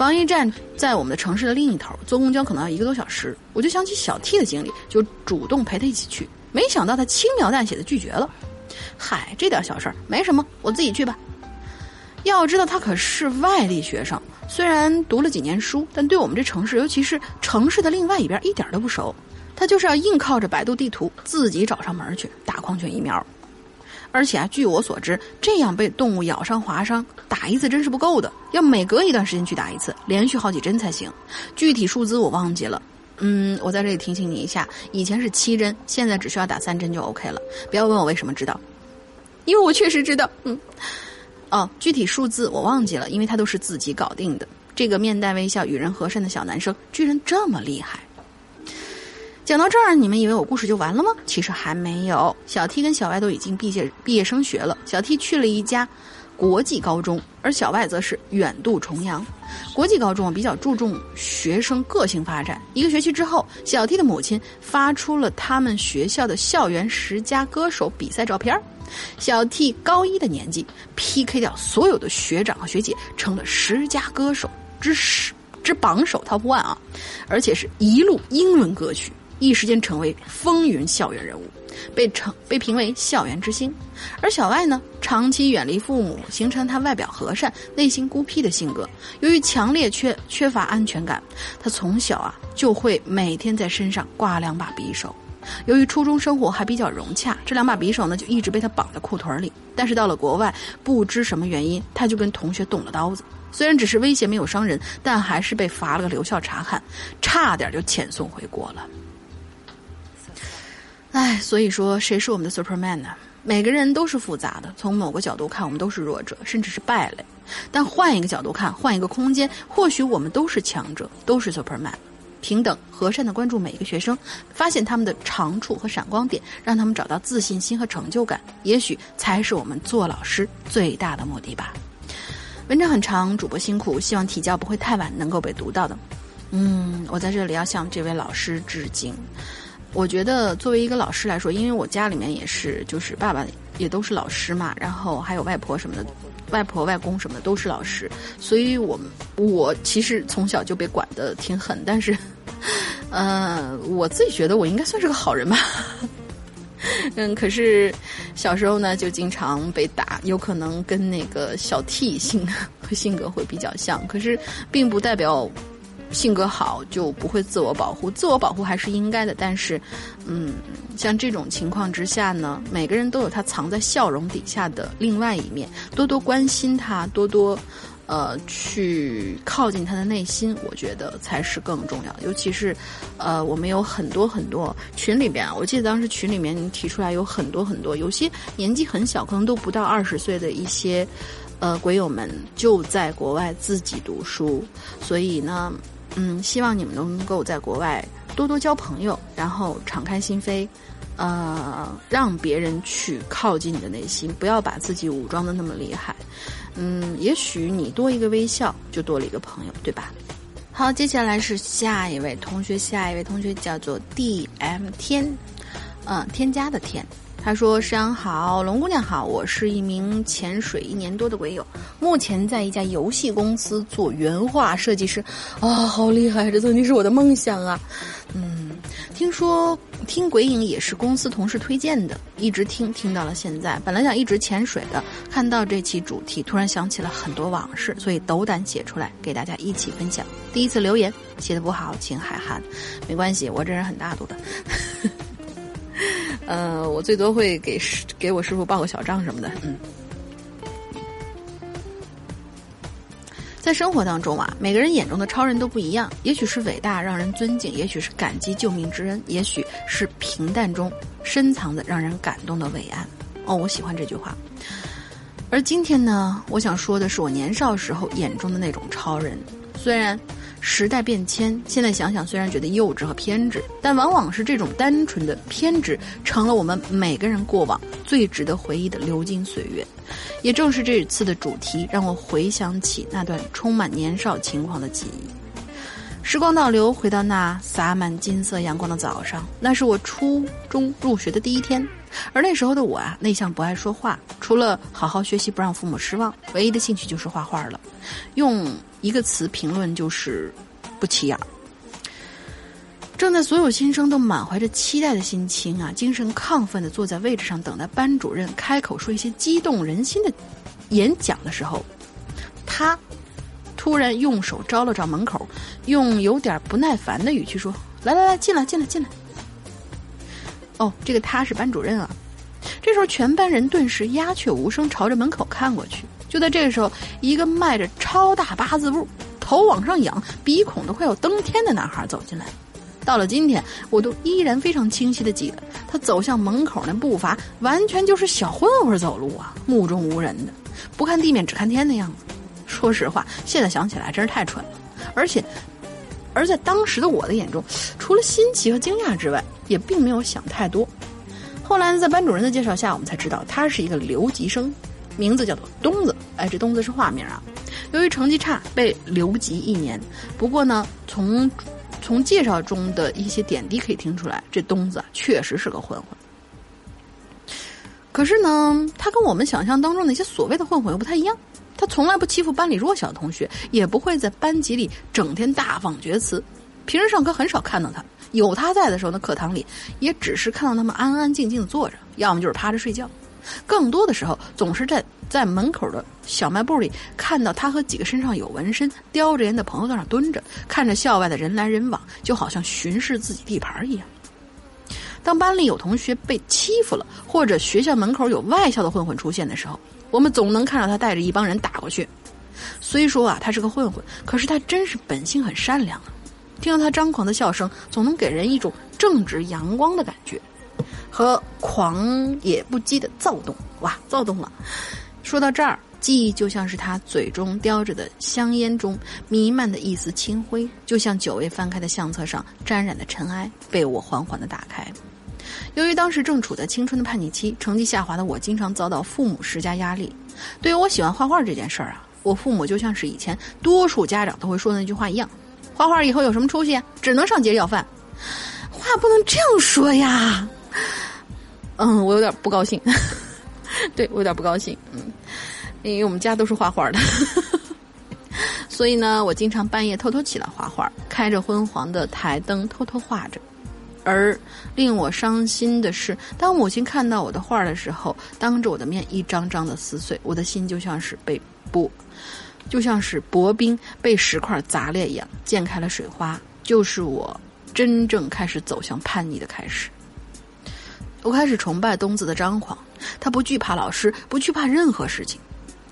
A: 防疫站在我们的城市的另一头，坐公交可能要一个多小时。我就想起小 T 的经历，就主动陪他一起去。没想到他轻描淡写的拒绝了。嗨，这点小事儿没什么，我自己去吧。要知道他可是外地学生，虽然读了几年书，但对我们这城市，尤其是城市的另外一边，一点都不熟。他就是要硬靠着百度地图自己找上门去打狂犬疫苗。而且啊，据我所知，这样被动物咬伤、划伤，打一次针是不够的，要每隔一段时间去打一次，连续好几针才行。具体数字我忘记了。嗯，我在这里提醒你一下，以前是七针，现在只需要打三针就 OK 了。不要问我为什么知道，因为我确实知道。嗯，哦，具体数字我忘记了，因为他都是自己搞定的。这个面带微笑、与人和善的小男生，居然这么厉害。讲到这儿，你们以为我故事就完了吗？其实还没有。小 T 跟小 Y 都已经毕业毕业升学了。小 T 去了一家国际高中，而小 Y 则是远渡重洋。国际高中比较注重学生个性发展。一个学期之后，小 T 的母亲发出了他们学校的校园十佳歌手比赛照片。小 T 高一的年纪，PK 掉所有的学长和学姐，成了十佳歌手之十之榜首 Top One 啊！而且是一路英伦歌曲。一时间成为风云校园人物，被称被评为校园之星。而小外呢，长期远离父母，形成他外表和善、内心孤僻的性格。由于强烈缺缺乏安全感，他从小啊就会每天在身上挂两把匕首。由于初中生活还比较融洽，这两把匕首呢就一直被他绑在裤腿里。但是到了国外，不知什么原因，他就跟同学动了刀子。虽然只是威胁没有伤人，但还是被罚了个留校察看，差点就遣送回国了。唉，所以说谁是我们的 Superman 呢？每个人都是复杂的，从某个角度看，我们都是弱者，甚至是败类。但换一个角度看，换一个空间，或许我们都是强者，都是 Superman。平等、和善的关注每一个学生，发现他们的长处和闪光点，让他们找到自信心和成就感，也许才是我们做老师最大的目的吧。文章很长，主播辛苦，希望提交不会太晚，能够被读到的。嗯，我在这里要向这位老师致敬。我觉得作为一个老师来说，因为我家里面也是，就是爸爸也都是老师嘛，然后还有外婆什么的，外婆外公什么的都是老师，所以我我其实从小就被管的挺狠，但是，[LAUGHS] 呃，我自己觉得我应该算是个好人吧。[LAUGHS] 嗯，可是小时候呢就经常被打，有可能跟那个小 T 性性格会比较像，可是并不代表。性格好就不会自我保护，自我保护还是应该的。但是，嗯，像这种情况之下呢，每个人都有他藏在笑容底下的另外一面，多多关心他，多多，呃，去靠近他的内心，我觉得才是更重要的。尤其是，呃，我们有很多很多群里边，我记得当时群里面提出来有很多很多，有些年纪很小，可能都不到二十岁的一些，呃，鬼友们就在国外自己读书，所以呢。嗯，希望你们能够在国外多多交朋友，然后敞开心扉，呃，让别人去靠近你的内心，不要把自己武装的那么厉害。嗯，也许你多一个微笑，就多了一个朋友，对吧？好，接下来是下一位同学，下一位同学叫做 D M 天，嗯，添加的天。他说：“山好，龙姑娘好，我是一名潜水一年多的鬼友，目前在一家游戏公司做原画设计师。啊，好厉害！这曾经是我的梦想啊。嗯，听说听鬼影也是公司同事推荐的，一直听听到了现在。本来想一直潜水的，看到这期主题，突然想起了很多往事，所以斗胆写出来，给大家一起分享。第一次留言写的不好，请海涵，没关系，我这人很大度的。[LAUGHS] ”呃，我最多会给师给我师傅报个小账什么的。嗯，在生活当中啊，每个人眼中的超人都不一样，也许是伟大让人尊敬，也许是感激救命之恩，也许是平淡中深藏的让人感动的伟岸。哦，我喜欢这句话。而今天呢，我想说的是我年少时候眼中的那种超人，虽然。时代变迁，现在想想虽然觉得幼稚和偏执，但往往是这种单纯的偏执，成了我们每个人过往最值得回忆的流金岁月。也正是这次的主题，让我回想起那段充满年少轻狂的记忆。时光倒流，回到那洒满金色阳光的早上，那是我初中入学的第一天。而那时候的我啊，内向不爱说话，除了好好学习不让父母失望，唯一的兴趣就是画画了。用一个词评论就是不起眼。正在所有新生都满怀着期待的心情啊，精神亢奋的坐在位置上等待班主任开口说一些激动人心的演讲的时候，他突然用手招了招门口，用有点不耐烦的语气说：“来来来，进来进来进来。”哦，这个他是班主任啊。这时候，全班人顿时鸦雀无声，朝着门口看过去。就在这个时候，一个迈着超大八字步、头往上仰、鼻孔都快要登天的男孩走进来。到了今天，我都依然非常清晰的记得，他走向门口那步伐，完全就是小混混走路啊，目中无人的，不看地面只看天的样子。说实话，现在想起来真是太蠢了。而且，而在当时的我的眼中，除了新奇和惊讶之外，也并没有想太多。后来，在班主任的介绍下，我们才知道他是一个留级生，名字叫做东子。哎，这东子是化名啊。由于成绩差，被留级一年。不过呢，从从介绍中的一些点滴可以听出来，这东子确实是个混混。可是呢，他跟我们想象当中那些所谓的混混又不太一样。他从来不欺负班里弱小的同学，也不会在班级里整天大放厥词。平时上课很少看到他，有他在的时候，那课堂里也只是看到他们安安静静的坐着，要么就是趴着睡觉。更多的时候，总是在在门口的小卖部里看到他和几个身上有纹身、叼着烟的朋友在那蹲着，看着校外的人来人往，就好像巡视自己地盘一样。当班里有同学被欺负了，或者学校门口有外校的混混出现的时候，我们总能看到他带着一帮人打过去。虽说啊，他是个混混，可是他真是本性很善良啊。听到他张狂的笑声，总能给人一种正直阳光的感觉，和狂野不羁的躁动。哇，躁动了！说到这儿，记忆就像是他嘴中叼着的香烟中弥漫的一丝清灰，就像久未翻开的相册上沾染的尘埃，被我缓缓的打开。由于当时正处在青春的叛逆期，成绩下滑的我经常遭到父母施加压力。对于我喜欢画画这件事儿啊，我父母就像是以前多数家长都会说的那句话一样。画画以后有什么出息？只能上街要饭。话不能这样说呀。嗯，我有点不高兴。[LAUGHS] 对我有点不高兴。嗯，因为我们家都是画画的，[LAUGHS] 所以呢，我经常半夜偷偷起来画画，开着昏黄的台灯偷偷画着。而令我伤心的是，当母亲看到我的画的时候，当着我的面一张张的撕碎，我的心就像是被剥。就像是薄冰被石块砸裂一样，溅开了水花。就是我真正开始走向叛逆的开始。我开始崇拜东子的张狂，他不惧怕老师，不惧怕任何事情，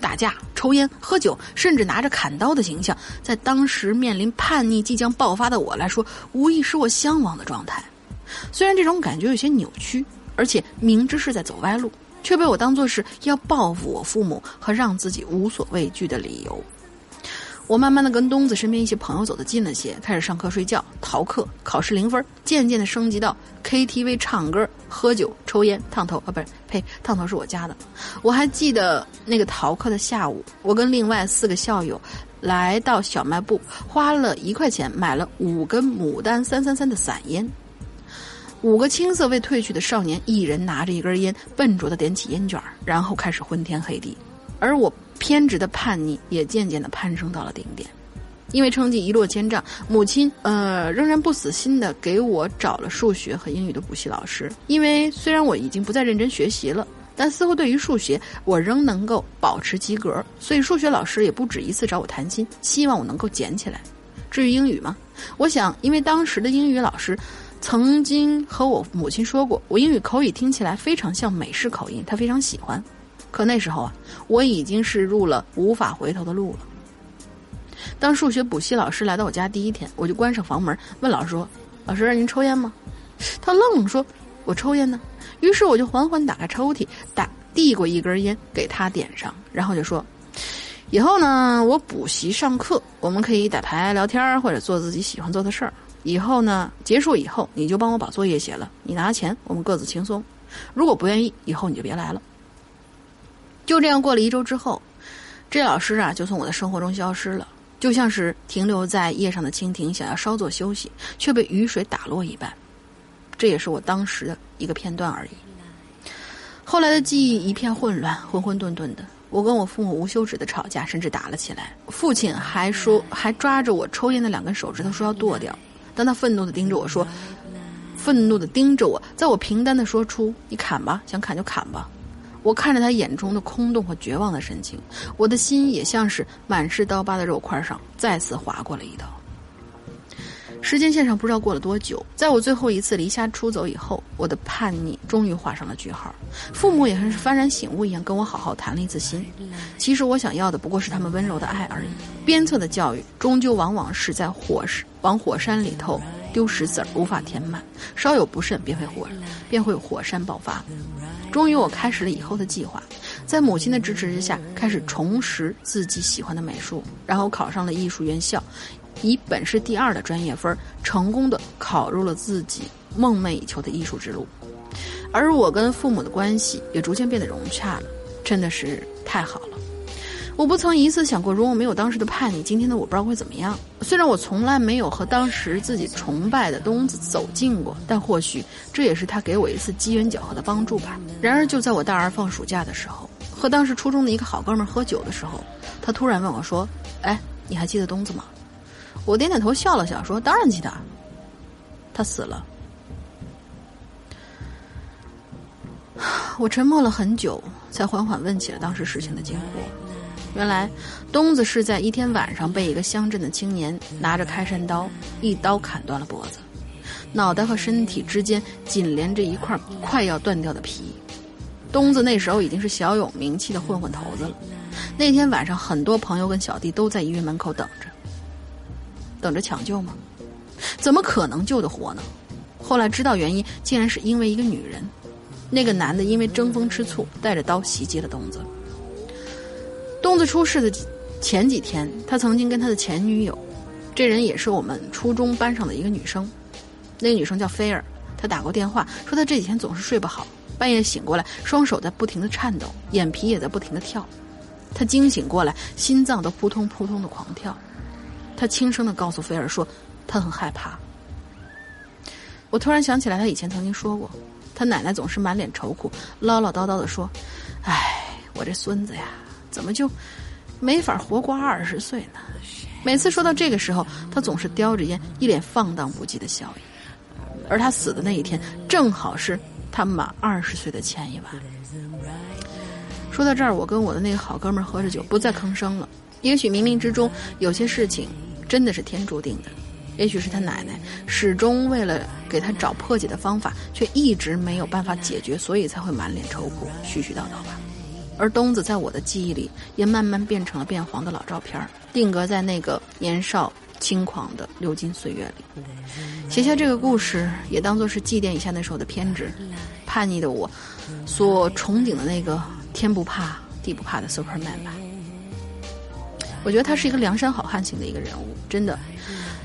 A: 打架、抽烟、喝酒，甚至拿着砍刀的形象，在当时面临叛逆即将爆发的我来说，无疑是我向往的状态。虽然这种感觉有些扭曲，而且明知是在走歪路。却被我当作是要报复我父母和让自己无所畏惧的理由。我慢慢的跟东子身边一些朋友走得近了些，开始上课睡觉、逃课、考试零分，渐渐的升级到 KTV 唱歌、喝酒、抽烟、烫头啊，不是，呸，烫头是我家的。我还记得那个逃课的下午，我跟另外四个校友来到小卖部，花了一块钱买了五根牡丹三三三的散烟。五个青涩未褪去的少年，一人拿着一根烟，笨拙的点起烟卷然后开始昏天黑地。而我偏执的叛逆也渐渐的攀升到了顶点。因为成绩一落千丈，母亲呃仍然不死心的给我找了数学和英语的补习老师。因为虽然我已经不再认真学习了，但似乎对于数学我仍能够保持及格，所以数学老师也不止一次找我谈心，希望我能够捡起来。至于英语嘛，我想因为当时的英语老师。曾经和我母亲说过，我英语口语听起来非常像美式口音，她非常喜欢。可那时候啊，我已经是入了无法回头的路了。当数学补习老师来到我家第一天，我就关上房门，问老师说：“老师，您抽烟吗？”他愣说：“我抽烟呢。”于是我就缓缓打开抽屉，打递过一根烟给他点上，然后就说：“以后呢，我补习上课，我们可以打牌聊天，或者做自己喜欢做的事儿。”以后呢，结束以后你就帮我把作业写了，你拿钱，我们各自轻松。如果不愿意，以后你就别来了。就这样过了一周之后，这老师啊就从我的生活中消失了。就像是停留在叶上的蜻蜓，想要稍作休息，却被雨水打落一般。这也是我当时的一个片段而已。后来的记忆一片混乱，混混沌沌的。我跟我父母无休止的吵架，甚至打了起来。父亲还说，还抓着我抽烟的两根手指头说要剁掉。当他愤怒的盯着我说，愤怒的盯着我，在我平淡的说出“你砍吧，想砍就砍吧”。我看着他眼中的空洞和绝望的神情，我的心也像是满是刀疤的肉块上再次划过了一刀。时间线上不知道过了多久，在我最后一次离家出走以后，我的叛逆终于画上了句号。父母也像是幡然醒悟一样，跟我好好谈了一次心。其实我想要的不过是他们温柔的爱而已。鞭策的教育，终究往往是在火石往火山里头丢石子儿，无法填满。稍有不慎，便会火，便会火山爆发。终于，我开始了以后的计划，在母亲的支持之下，开始重拾自己喜欢的美术，然后考上了艺术院校。以本市第二的专业分，成功的考入了自己梦寐以求的艺术之路，而我跟父母的关系也逐渐变得融洽了，真的是太好了。我不曾一次想过，如果没有当时的叛逆，今天的我不知道会怎么样。虽然我从来没有和当时自己崇拜的东子走近过，但或许这也是他给我一次机缘巧合的帮助吧。然而，就在我大二放暑假的时候，和当时初中的一个好哥们喝酒的时候，他突然问我说：“哎，你还记得东子吗？”我点点头，笑了笑，说：“当然记得。”他死了。我沉默了很久，才缓缓问起了当时事情的经过。原来，东子是在一天晚上被一个乡镇的青年拿着开山刀一刀砍断了脖子，脑袋和身体之间紧连着一块快要断掉的皮。东子那时候已经是小有名气的混混头子了。那天晚上，很多朋友跟小弟都在医院门口等着。等着抢救吗？怎么可能救得活呢？后来知道原因，竟然是因为一个女人。那个男的因为争风吃醋，带着刀袭击了东子。东子出事的前几天，他曾经跟他的前女友，这人也是我们初中班上的一个女生。那个女生叫菲儿，她打过电话说她这几天总是睡不好，半夜醒过来，双手在不停的颤抖，眼皮也在不停的跳。她惊醒过来，心脏都扑通扑通的狂跳。他轻声的告诉菲儿说：“他很害怕。”我突然想起来，他以前曾经说过，他奶奶总是满脸愁苦，唠唠叨叨的说：“哎，我这孙子呀，怎么就没法活过二十岁呢？”每次说到这个时候，他总是叼着烟，一脸放荡不羁的笑意。而他死的那一天，正好是他满二十岁的前一晚。说到这儿，我跟我的那个好哥们喝着酒，不再吭声了。也许冥冥之中，有些事情。真的是天注定的，也许是他奶奶始终为了给他找破解的方法，却一直没有办法解决，所以才会满脸愁苦、絮絮叨叨吧。而东子在我的记忆里，也慢慢变成了变黄的老照片，定格在那个年少轻狂的流金岁月里。写下这个故事，也当做是祭奠一下那时候的偏执、叛逆的我，所憧憬的那个天不怕地不怕的 Superman 吧。我觉得他是一个梁山好汉型的一个人物，真的，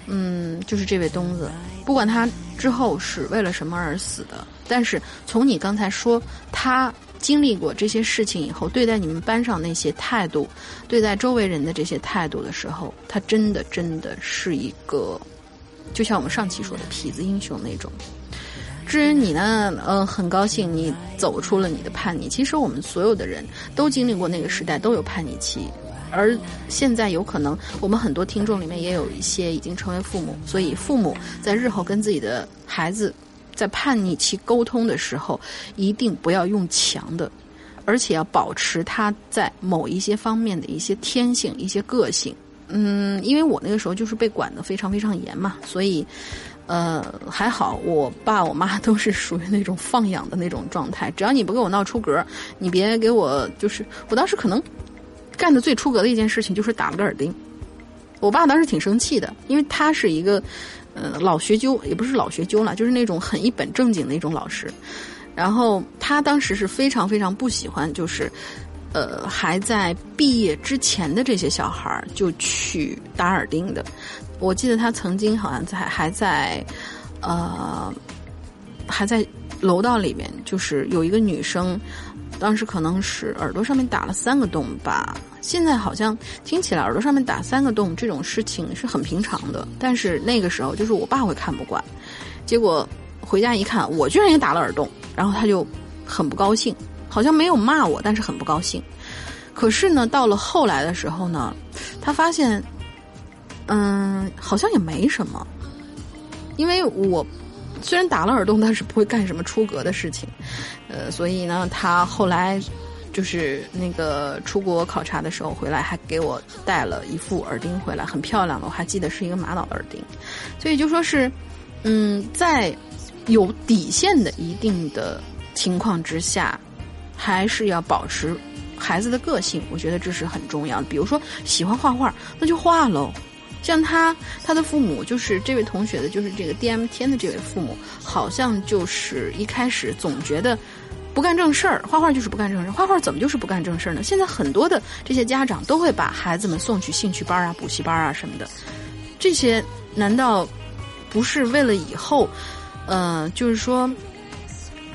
A: 嗯，就是这位东子，不管他之后是为了什么而死的，但是从你刚才说他经历过这些事情以后，对待你们班上那些态度，对待周围人的这些态度的时候，他真的真的是一个，就像我们上期说的痞子英雄那种。至于你呢，呃，很高兴你走出了你的叛逆。其实我们所有的人都经历过那个时代，都有叛逆期。而现在有可能，我们很多听众里面也有一些已经成为父母，所以父母在日后跟自己的孩子在叛逆期沟通的时候，一定不要用强的，而且要保持他在某一些方面的一些天性、一些个性。嗯，因为我那个时候就是被管得非常非常严嘛，所以，呃，还好，我爸我妈都是属于那种放养的那种状态，只要你不给我闹出格，你别给我就是，我当时可能。干的最出格的一件事情就是打了个耳钉，我爸当时挺生气的，因为他是一个，呃，老学究，也不是老学究了，就是那种很一本正经的一种老师。然后他当时是非常非常不喜欢，就是，呃，还在毕业之前的这些小孩儿就去打耳钉的。我记得他曾经好像在还在，呃，还在楼道里面，就是有一个女生。当时可能是耳朵上面打了三个洞吧，现在好像听起来耳朵上面打三个洞这种事情是很平常的，但是那个时候就是我爸会看不惯，结果回家一看，我居然也打了耳洞，然后他就很不高兴，好像没有骂我，但是很不高兴。可是呢，到了后来的时候呢，他发现，嗯，好像也没什么，因为我虽然打了耳洞，但是不会干什么出格的事情，呃，所以呢，他后来就是那个出国考察的时候回来，还给我带了一副耳钉回来，很漂亮的，我还记得是一个玛瑙耳钉，所以就说是，嗯，在有底线的一定的情况之下，还是要保持。孩子的个性，我觉得这是很重要的。比如说喜欢画画，那就画喽。像他他的父母，就是这位同学的，就是这个 D M 天的这位父母，好像就是一开始总觉得不干正事儿，画画就是不干正事儿。画画怎么就是不干正事儿呢？现在很多的这些家长都会把孩子们送去兴趣班啊、补习班啊什么的。这些难道不是为了以后，呃，就是说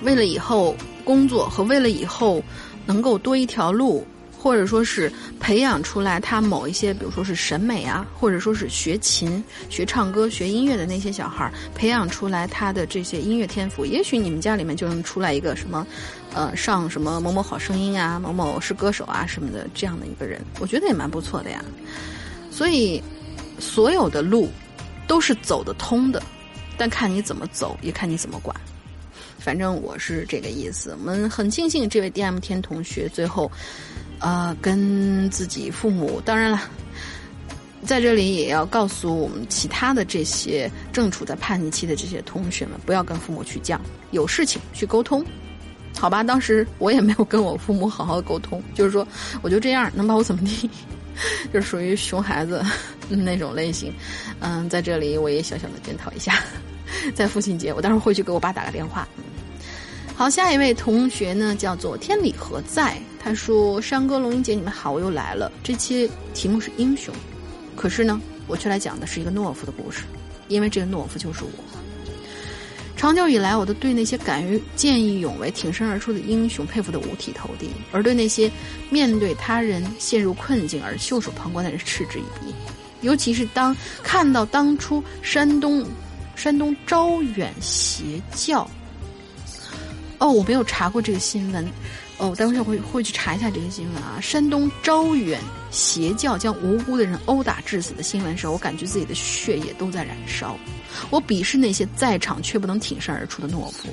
A: 为了以后工作和为了以后。能够多一条路，或者说是培养出来他某一些，比如说是审美啊，或者说是学琴、学唱歌、学音乐的那些小孩儿，培养出来他的这些音乐天赋。也许你们家里面就能出来一个什么，呃，上什么某某好声音啊，某某是歌手啊什么的这样的一个人，我觉得也蛮不错的呀。所以，所有的路都是走得通的，但看你怎么走，也看你怎么管。反正我是这个意思。我们很庆幸这位 D M 天同学最后，呃，跟自己父母。当然了，在这里也要告诉我们其他的这些正处在叛逆期的这些同学们，不要跟父母去犟，有事情去沟通，好吧？当时我也没有跟我父母好好沟通，就是说我就这样，能把我怎么地？[LAUGHS] 就是属于熊孩子 [LAUGHS] 那种类型。嗯，在这里我也小小的检讨一下。[LAUGHS] 在父亲节，我待会儿会去给我爸打个电话。好，下一位同学呢，叫做天理何在？他说：“山哥、龙英姐，你们好，我又来了。这期题目是英雄，可是呢，我却来讲的是一个懦夫的故事，因为这个懦夫就是我。长久以来，我都对那些敢于见义勇为、挺身而出的英雄佩服的五体投地，而对那些面对他人陷入困境而袖手旁观的人嗤之以鼻。尤其是当看到当初山东……山东招远邪教，哦，我没有查过这个新闻，哦，待会儿会会去查一下这个新闻啊。山东招远邪教将无辜的人殴打致死的新闻时候，我感觉自己的血液都在燃烧。我鄙视那些在场却不能挺身而出的懦夫。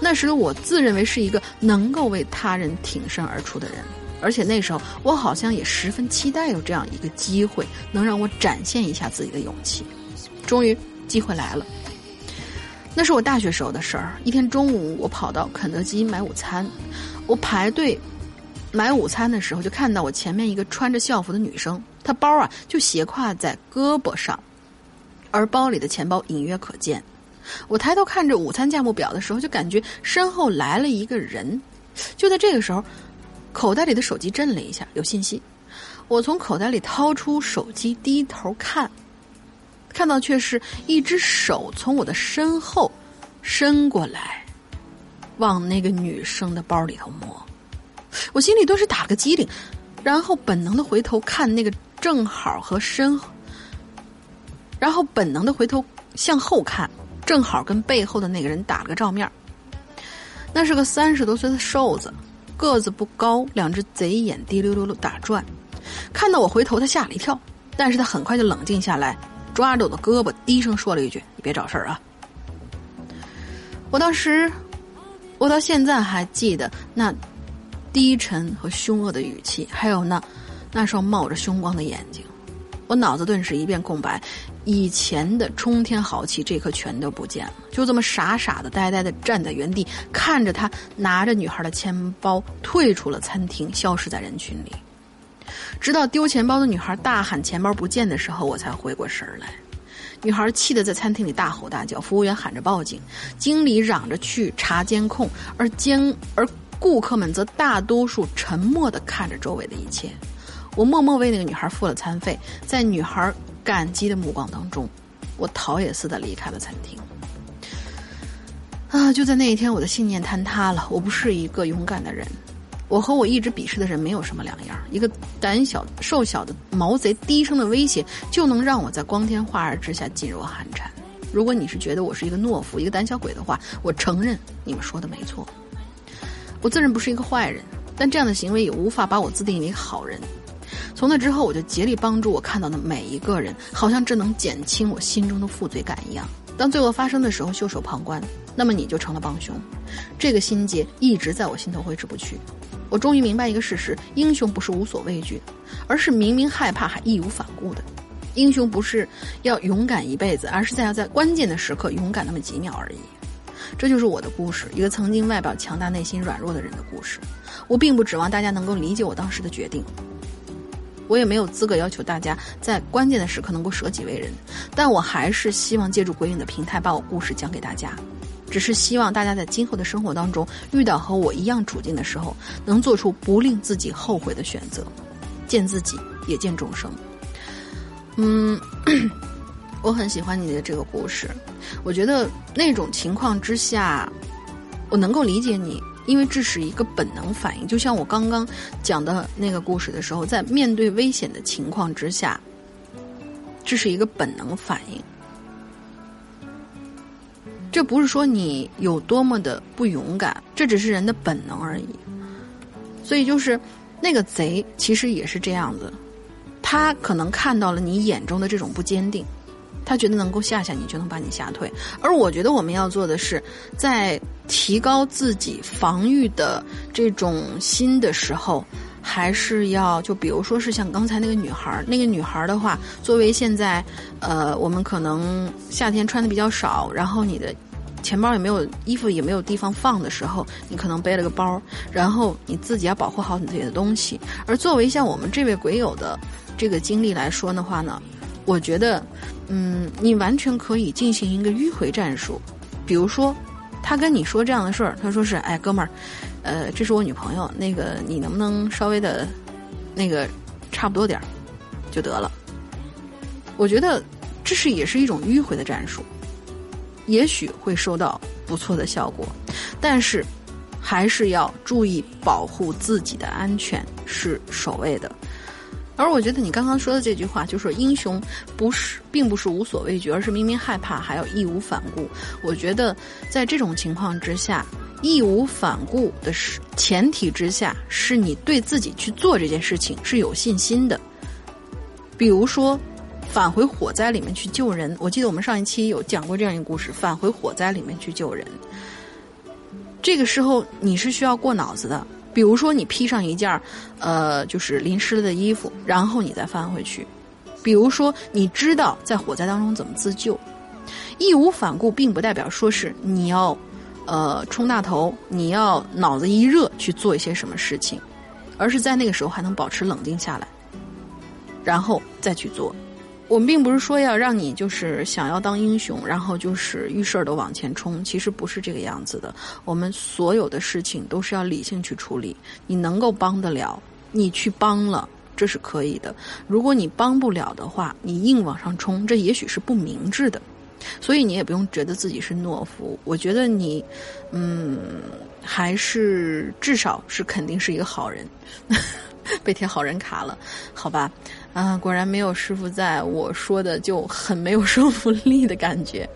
A: 那时的我自认为是一个能够为他人挺身而出的人，而且那时候我好像也十分期待有这样一个机会，能让我展现一下自己的勇气。终于。机会来了，那是我大学时候的事儿。一天中午，我跑到肯德基买午餐，我排队买午餐的时候，就看到我前面一个穿着校服的女生，她包啊就斜挎在胳膊上，而包里的钱包隐约可见。我抬头看着午餐价目表的时候，就感觉身后来了一个人。就在这个时候，口袋里的手机震了一下，有信息。我从口袋里掏出手机，低头看。看到却是一只手从我的身后伸过来，往那个女生的包里头摸，我心里顿时打个激灵，然后本能的回头看那个正好和身，然后本能的回头向后看，正好跟背后的那个人打了个照面。那是个三十多岁的瘦子，个子不高，两只贼眼滴溜溜的打转，看到我回头，他吓了一跳，但是他很快就冷静下来。抓着我的胳膊，低声说了一句：“你别找事儿啊！”我当时，我到现在还记得那低沉和凶恶的语气，还有那那双冒着凶光的眼睛。我脑子顿时一片空白，以前的冲天豪气这刻全都不见了。就这么傻傻的、呆呆的站在原地，看着他拿着女孩的钱包退出了餐厅，消失在人群里。直到丢钱包的女孩大喊“钱包不见”的时候，我才回过神来。女孩气得在餐厅里大吼大叫，服务员喊着报警，经理嚷着去查监控，而监而顾客们则大多数沉默地看着周围的一切。我默默为那个女孩付了餐费，在女孩感激的目光当中，我逃也似的离开了餐厅。啊！就在那一天，我的信念坍塌了。我不是一个勇敢的人。我和我一直鄙视的人没有什么两样。一个胆小瘦小的毛贼，低声的威胁就能让我在光天化日之下噤若寒蝉。如果你是觉得我是一个懦夫、一个胆小鬼的话，我承认你们说的没错。我自认不是一个坏人，但这样的行为也无法把我自定义为好人。从那之后，我就竭力帮助我看到的每一个人，好像这能减轻我心中的负罪感一样。当罪恶发生的时候袖手旁观，那么你就成了帮凶。这个心结一直在我心头挥之不去。我终于明白一个事实：英雄不是无所畏惧，而是明明害怕还义无反顾的。英雄不是要勇敢一辈子，而是在要在关键的时刻勇敢那么几秒而已。这就是我的故事，一个曾经外表强大、内心软弱的人的故事。我并不指望大家能够理解我当时的决定，我也没有资格要求大家在关键的时刻能够舍己为人。但我还是希望借助鬼影的平台，把我故事讲给大家。只是希望大家在今后的生活当中遇到和我一样处境的时候，能做出不令自己后悔的选择，见自己也见众生。嗯，[COUGHS] 我很喜欢你的这个故事。我觉得那种情况之下，我能够理解你，因为这是一个本能反应。就像我刚刚讲的那个故事的时候，在面对危险的情况之下，这是一个本能反应。这不是说你有多么的不勇敢，这只是人的本能而已。所以就是那个贼其实也是这样子，他可能看到了你眼中的这种不坚定，他觉得能够吓吓你就能把你吓退。而我觉得我们要做的是，在提高自己防御的这种心的时候，还是要就比如说是像刚才那个女孩，那个女孩的话，作为现在呃我们可能夏天穿的比较少，然后你的。钱包也没有，衣服也没有地方放的时候，你可能背了个包，然后你自己要保护好你自己的东西。而作为像我们这位鬼友的这个经历来说的话呢，我觉得，嗯，你完全可以进行一个迂回战术。比如说，他跟你说这样的事儿，他说是，哎，哥们儿，呃，这是我女朋友，那个你能不能稍微的，那个差不多点儿就得了。我觉得这是也是一种迂回的战术。也许会收到不错的效果，但是还是要注意保护自己的安全是首位的。而我觉得你刚刚说的这句话，就是英雄不是并不是无所畏惧，而是明明害怕还要义无反顾。我觉得在这种情况之下，义无反顾的是前提之下，是你对自己去做这件事情是有信心的。比如说。返回火灾里面去救人，我记得我们上一期有讲过这样一个故事，返回火灾里面去救人。这个时候你是需要过脑子的，比如说你披上一件呃，就是淋湿了的衣服，然后你再翻回去；比如说你知道在火灾当中怎么自救，义无反顾，并不代表说是你要呃冲大头，你要脑子一热去做一些什么事情，而是在那个时候还能保持冷静下来，然后再去做。我们并不是说要让你就是想要当英雄，然后就是遇事儿都往前冲，其实不是这个样子的。我们所有的事情都是要理性去处理。你能够帮得了，你去帮了，这是可以的。如果你帮不了的话，你硬往上冲，这也许是不明智的。所以你也不用觉得自己是懦夫。我觉得你，嗯，还是至少是肯定是一个好人。[LAUGHS] 被贴好人卡了，好吧，啊，果然没有师傅在，我说的就很没有 [LAUGHS] 说服力的感觉。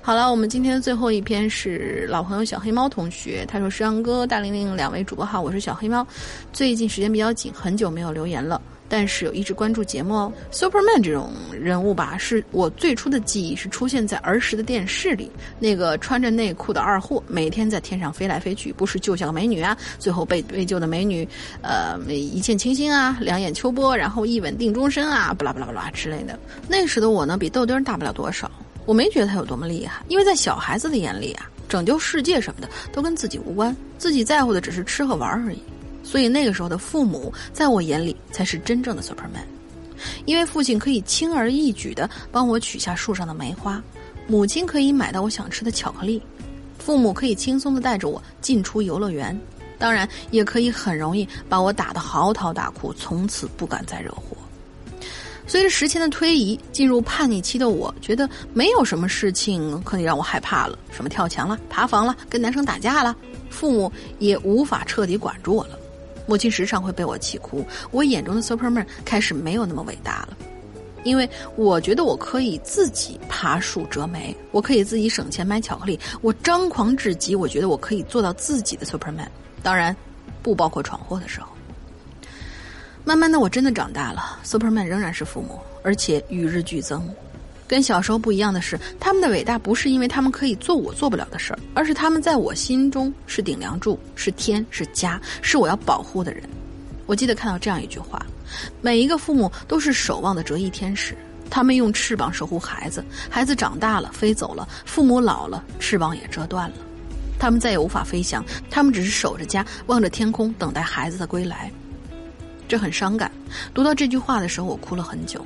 A: 好了，我们今天最后一篇是老朋友小黑猫同学，他说：“石阳哥、大玲玲两位主播好，我是小黑猫，最近时间比较紧，很久没有留言了。”但是有一直关注节目哦，Superman 这种人物吧，是我最初的记忆是出现在儿时的电视里，那个穿着内裤的二货，每天在天上飞来飞去，不是救下个美女啊，最后被被救的美女，呃，一见倾心啊，两眼秋波，然后一吻定终身啊，巴拉巴拉巴拉之类的。那时的我呢，比豆丁大不了多少，我没觉得他有多么厉害，因为在小孩子的眼里啊，拯救世界什么的都跟自己无关，自己在乎的只是吃和玩而已。所以那个时候的父母，在我眼里才是真正的 Superman，因为父亲可以轻而易举的帮我取下树上的梅花，母亲可以买到我想吃的巧克力，父母可以轻松的带着我进出游乐园，当然也可以很容易把我打得嚎啕大哭，从此不敢再惹祸。随着时间的推移，进入叛逆期的我，觉得没有什么事情可以让我害怕了，什么跳墙了、爬房了、跟男生打架了，父母也无法彻底管住我了。母亲时常会被我气哭。我眼中的 Superman 开始没有那么伟大了，因为我觉得我可以自己爬树折梅，我可以自己省钱买巧克力，我张狂至极。我觉得我可以做到自己的 Superman，当然，不包括闯祸的时候。慢慢的，我真的长大了，Superman 仍然是父母，而且与日俱增。跟小时候不一样的是，他们的伟大不是因为他们可以做我做不了的事儿，而是他们在我心中是顶梁柱，是天，是家，是我要保护的人。我记得看到这样一句话：每一个父母都是守望的折翼天使，他们用翅膀守护孩子，孩子长大了飞走了，父母老了，翅膀也折断了，他们再也无法飞翔，他们只是守着家，望着天空，等待孩子的归来。这很伤感。读到这句话的时候，我哭了很久。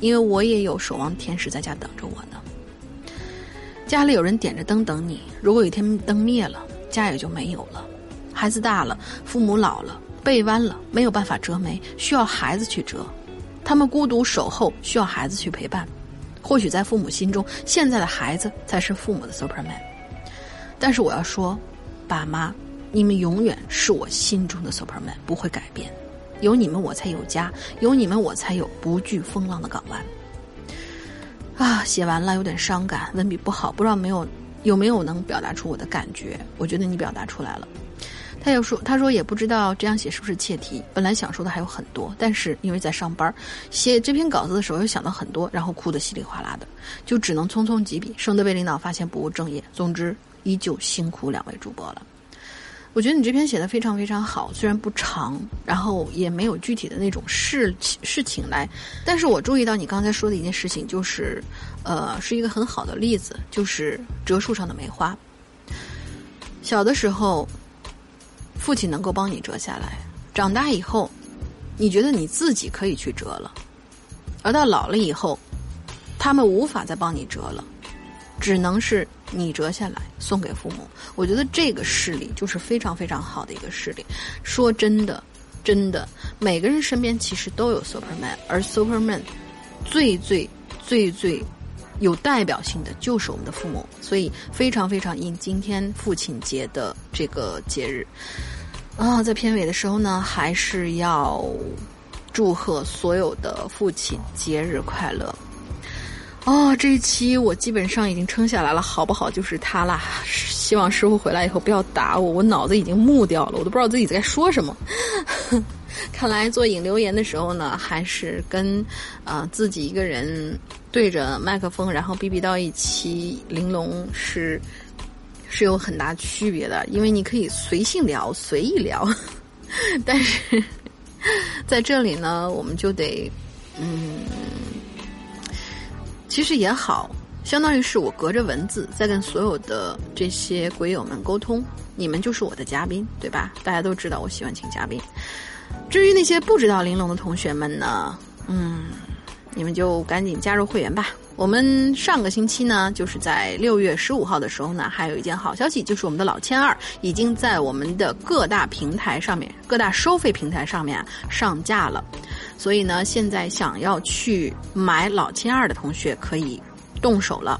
A: 因为我也有守望天使在家等着我呢。家里有人点着灯等你，如果有一天灯灭了，家也就没有了。孩子大了，父母老了，背弯了，没有办法折眉，需要孩子去折。他们孤独守候，需要孩子去陪伴。或许在父母心中，现在的孩子才是父母的 Superman。但是我要说，爸妈，你们永远是我心中的 Superman，不会改变。有你们，我才有家；有你们，我才有不惧风浪的港湾。啊，写完了，有点伤感，文笔不好，不知道没有有没有能表达出我的感觉。我觉得你表达出来了。他又说：“他说也不知道这样写是不是切题。本来想说的还有很多，但是因为在上班，写这篇稿子的时候又想到很多，然后哭得稀里哗啦的，就只能匆匆几笔，省得被领导发现不务正业。总之，依旧辛苦两位主播了。”我觉得你这篇写的非常非常好，虽然不长，然后也没有具体的那种事情事情来，但是我注意到你刚才说的一件事情，就是，呃，是一个很好的例子，就是折树上的梅花。小的时候，父亲能够帮你折下来，长大以后，你觉得你自己可以去折了，而到老了以后，他们无法再帮你折了，只能是。你折下来送给父母，我觉得这个事例就是非常非常好的一个事例。说真的，真的，每个人身边其实都有 Superman，而 Superman 最最最最有代表性的就是我们的父母，所以非常非常应今天父亲节的这个节日啊，在片尾的时候呢，还是要祝贺所有的父亲节日快乐。哦，这一期我基本上已经撑下来了，好不好？就是他啦。[SIGHS] 希望师傅回来以后不要打我，我脑子已经木掉了，我都不知道自己在说什么。[LAUGHS] 看来做引流言的时候呢，还是跟啊自己一个人对着麦克风，然后逼逼到一期玲珑是是有很大区别的，因为你可以随性聊、随意聊，[LAUGHS] 但是 [LAUGHS] 在这里呢，我们就得嗯。其实也好，相当于是我隔着文字在跟所有的这些鬼友们沟通，你们就是我的嘉宾，对吧？大家都知道我喜欢请嘉宾。至于那些不知道玲珑的同学们呢，嗯，你们就赶紧加入会员吧。我们上个星期呢，就是在六月十五号的时候呢，还有一件好消息，就是我们的老千二已经在我们的各大平台上面、各大收费平台上面上架了。所以呢，现在想要去买老千二的同学可以动手了。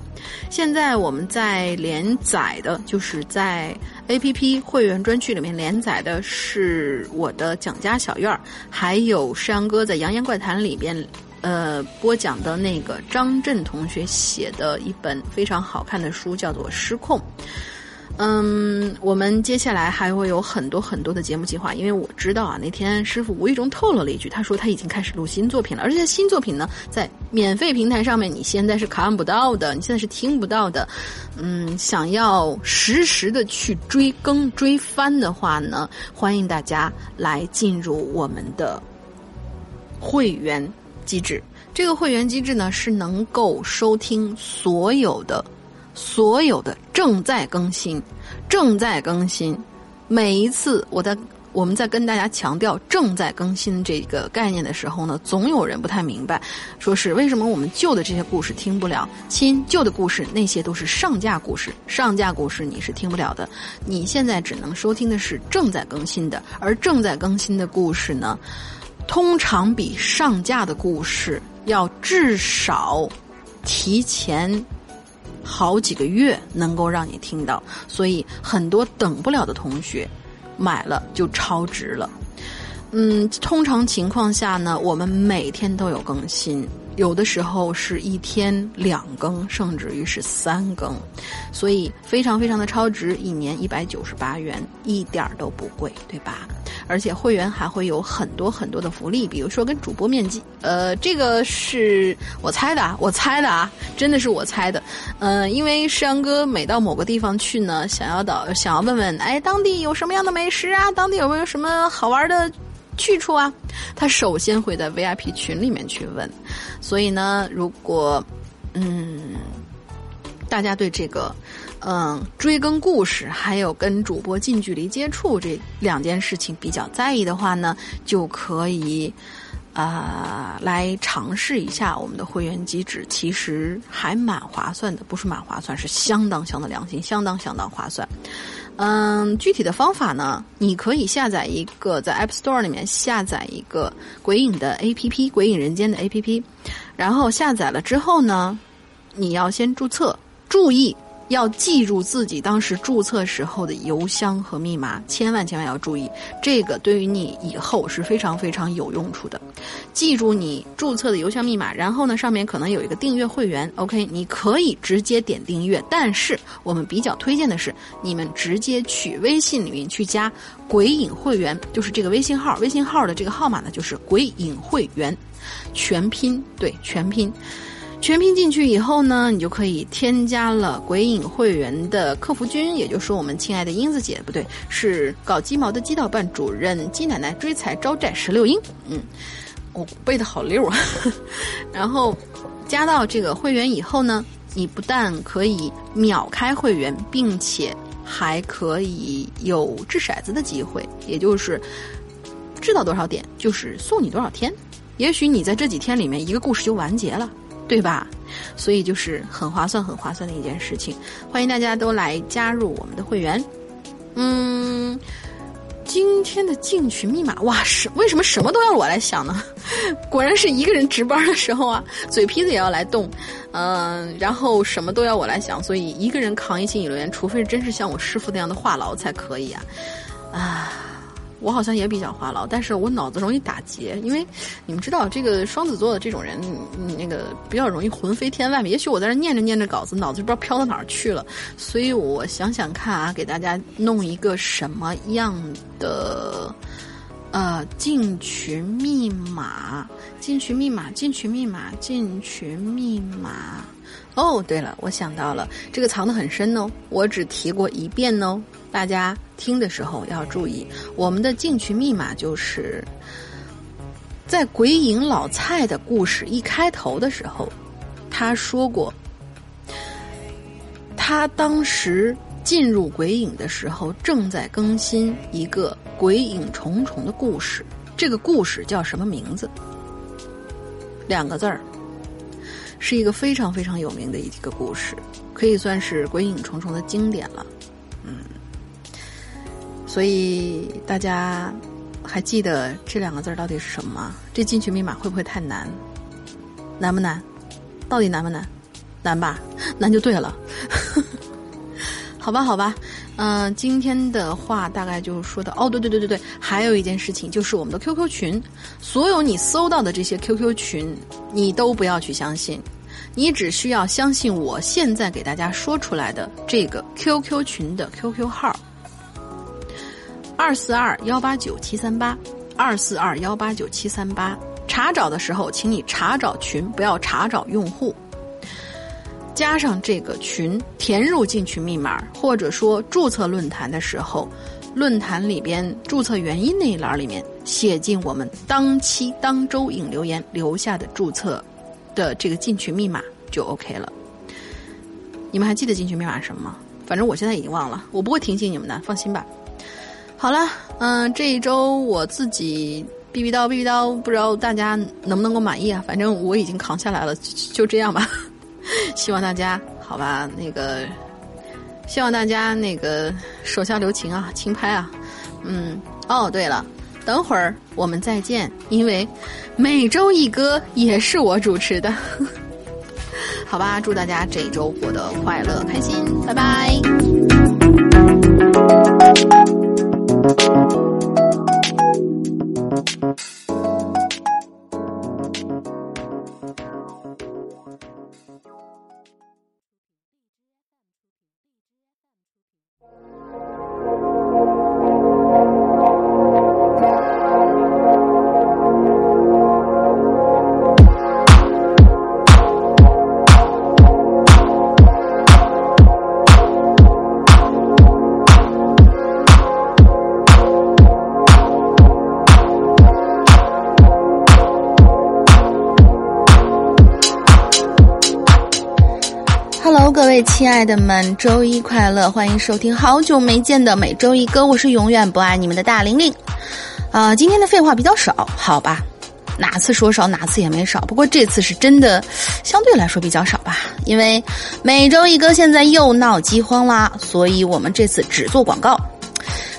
A: 现在我们在连载的，就是在 A P P 会员专区里面连载的是我的蒋家小院儿，还有山羊哥在《扬言怪谈》里边呃播讲的那个张震同学写的一本非常好看的书，叫做《失控》。嗯，我们接下来还会有很多很多的节目计划，因为我知道啊，那天师傅无意中透露了一句，他说他已经开始录新作品了，而且新作品呢，在免费平台上面你现在是看不到的，你现在是听不到的。嗯，想要实时的去追更追番的话呢，欢迎大家来进入我们的会员机制。这个会员机制呢，是能够收听所有的。所有的正在更新，正在更新。每一次我在我们在跟大家强调正在更新这个概念的时候呢，总有人不太明白，说是为什么我们旧的这些故事听不了？亲，旧的故事那些都是上架故事，上架故事你是听不了的。你现在只能收听的是正在更新的，而正在更新的故事呢，通常比上架的故事要至少提前。好几个月能够让你听到，所以很多等不了的同学，买了就超值了。嗯，通常情况下呢，我们每天都有更新，有的时候是一天两更，甚至于是三更，所以非常非常的超值，一年一百九十八元，一点儿都不贵，对吧？而且会员还会有很多很多的福利，比如说跟主播面基，呃，这个是我猜的啊，我猜的啊，真的是我猜的，嗯，因为山哥每到某个地方去呢，想要导，想要问问，哎，当地有什么样的美食啊？当地有没有什么好玩的？去处啊，他首先会在 VIP 群里面去问，所以呢，如果嗯，大家对这个嗯追更故事，还有跟主播近距离接触这两件事情比较在意的话呢，就可以啊来尝试一下我们的会员机制，其实还蛮划算的，不是蛮划算，是相当相当良心，相当相当划算。嗯，具体的方法呢？你可以下载一个在 App Store 里面下载一个鬼影的 APP，《鬼影人间》的 APP，然后下载了之后呢，你要先注册，注意。要记住自己当时注册时候的邮箱和密码，千万千万要注意，这个对于你以后是非常非常有用处的。记住你注册的邮箱密码，然后呢，上面可能有一个订阅会员，OK，你可以直接点订阅。但是我们比较推荐的是，你们直接去微信里面去加“鬼影会员”，就是这个微信号，微信号的这个号码呢就是“鬼影会员”，全拼，对，全拼。全拼进去以后呢，你就可以添加了鬼影会员的客服君，也就是我们亲爱的英子姐，不对，是搞鸡毛的鸡道办主任鸡奶奶追财招债十六英。嗯，我背的好溜啊。[LAUGHS] 然后加到这个会员以后呢，你不但可以秒开会员，并且还可以有掷骰子的机会，也就是知道多少点就是送你多少天。也许你在这几天里面一个故事就完结了。对吧？所以就是很划算、很划算的一件事情。欢迎大家都来加入我们的会员。嗯，今天的进群密码哇，是为什么什么都要我来想呢？[LAUGHS] 果然是一个人值班的时候啊，嘴皮子也要来动。嗯，然后什么都要我来想，所以一个人扛一期引流员，除非真是像我师傅那样的话痨才可以啊。啊。我好像也比较话痨，但是我脑子容易打结，因为你们知道，这个双子座的这种人，那个比较容易魂飞天外嘛。也许我在这念着念着稿子，脑子不知道飘到哪儿去了，所以我想想看啊，给大家弄一个什么样的呃进群密码？进群密码？进群密码？进群密码？哦，对了，我想到了，这个藏得很深哦，我只提过一遍哦。大家听的时候要注意，我们的进群密码就是在鬼影老蔡的故事一开头的时候，他说过，他当时进入鬼影的时候正在更新一个鬼影重重的故事，这个故事叫什么名字？两个字儿，是一个非常非常有名的一个故事，可以算是鬼影重重的经典了。所以大家还记得这两个字到底是什么吗？这进群密码会不会太难？难不难？到底难不难？难吧？[LAUGHS] 难就对了。[LAUGHS] 好吧，好吧。嗯，今天的话大概就说到。哦，对对对对对，还有一件事情就是我们的 QQ 群，所有你搜到的这些 QQ 群，你都不要去相信，你只需要相信我现在给大家说出来的这个 QQ 群的 QQ 号。二四二幺八九七三八，二四二幺八九七三八。查找的时候，请你查找群，不要查找用户。加上这个群，填入进群密码，或者说注册论坛的时候，论坛里边注册原因那一栏里面写进我们当期当周引留言留下的注册的这个进群密码就 OK 了。你们还记得进群密码是什么吗？反正我现在已经忘了，我不会提醒你们的，放心吧。好了，嗯，这一周我自己逼逼叨逼逼叨，不知道大家能不能够满意啊？反正我已经扛下来了，就这样吧。[LAUGHS] 希望大家好吧，那个，希望大家那个手下留情啊，轻拍啊。嗯，哦，对了，等会儿我们再见，因为每周一歌也是我主持的。[LAUGHS] 好吧，祝大家这一周过得快乐开心，拜拜。爱的们，周一快乐！欢迎收听好久没见的每周一歌，我是永远不爱你们的大玲玲。啊、今天的废话比较少，好吧？哪次说少哪次也没少，不过这次是真的相对来说比较少吧，因为每周一歌现在又闹饥荒啦，所以我们这次只做广告。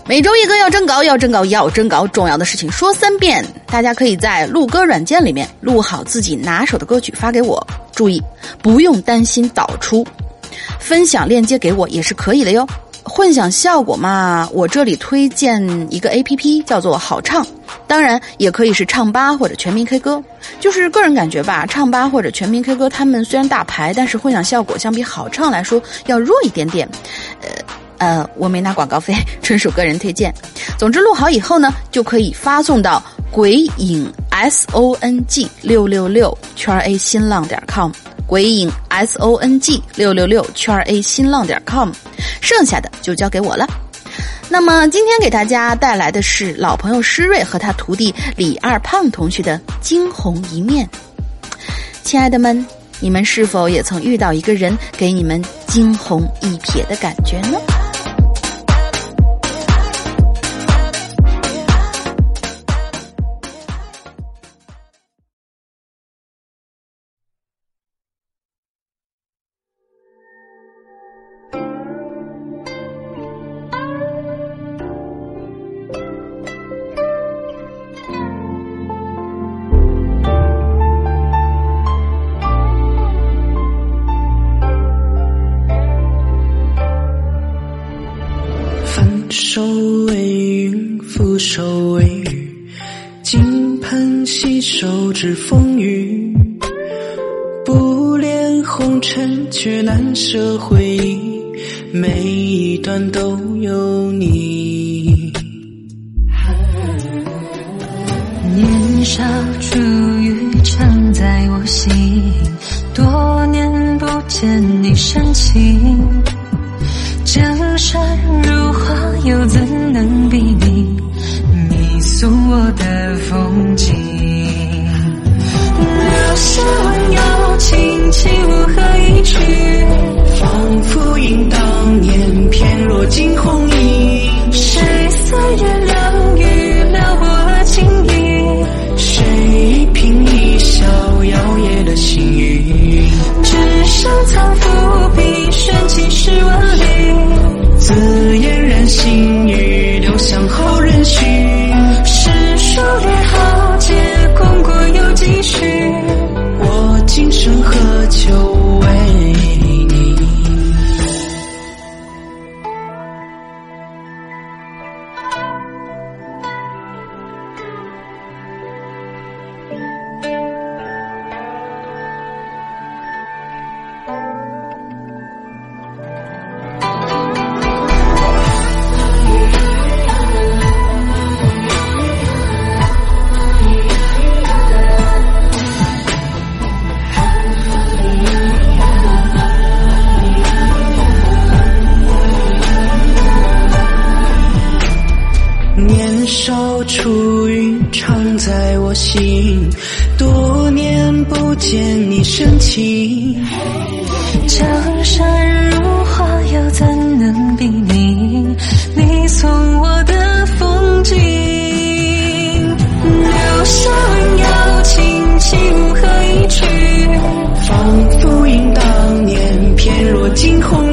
A: 每周一歌要征稿，要征稿，要征稿，重要的事情说三遍。大家可以在录歌软件里面录好自己拿手的歌曲发给我，注意不用担心导出，分享链接给我也是可以的哟。混响效果嘛，我这里推荐一个 A P P 叫做好唱，当然也可以是唱吧或者全民 K 歌。就是个人感觉吧，唱吧或者全民 K 歌，他们虽然大牌，但是混响效果相比好唱来说要弱一点点。呃呃，我没拿广告费，纯属个人推荐。总之录好以后呢，就可以发送到鬼影 S O N G 六六六圈 A 新浪点 com。鬼影 S O N G 六六六圈 A 新浪点 com，剩下的就交给我了。那么今天给大家带来的是老朋友施瑞和他徒弟李二胖同学的惊鸿一面。亲爱的们，你们是否也曾遇到一个人给你们惊鸿一瞥的感觉呢？
B: 风雨。不恋红尘，却难舍回忆，每一段都有你。
C: 少初
B: 云，常在我心。多年不见你深情，
C: 江山如画，又怎能比拟你送我的风景？柳下温柔情，情无何以去？
B: 仿佛因当年翩若惊鸿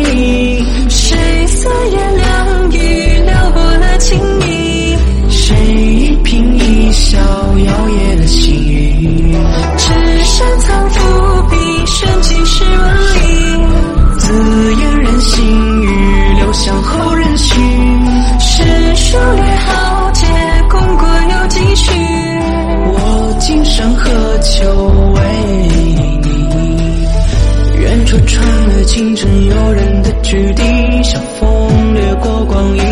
B: 清晨诱人的菊笛，像风掠过光阴，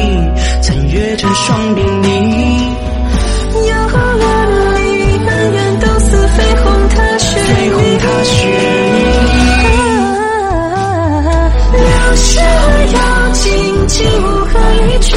B: 残月成双并立。
C: 有万里恩怨，都似飞鸿踏雪
B: 飞鸿踏雪
C: 留下瑶琴，起舞何
B: 一曲？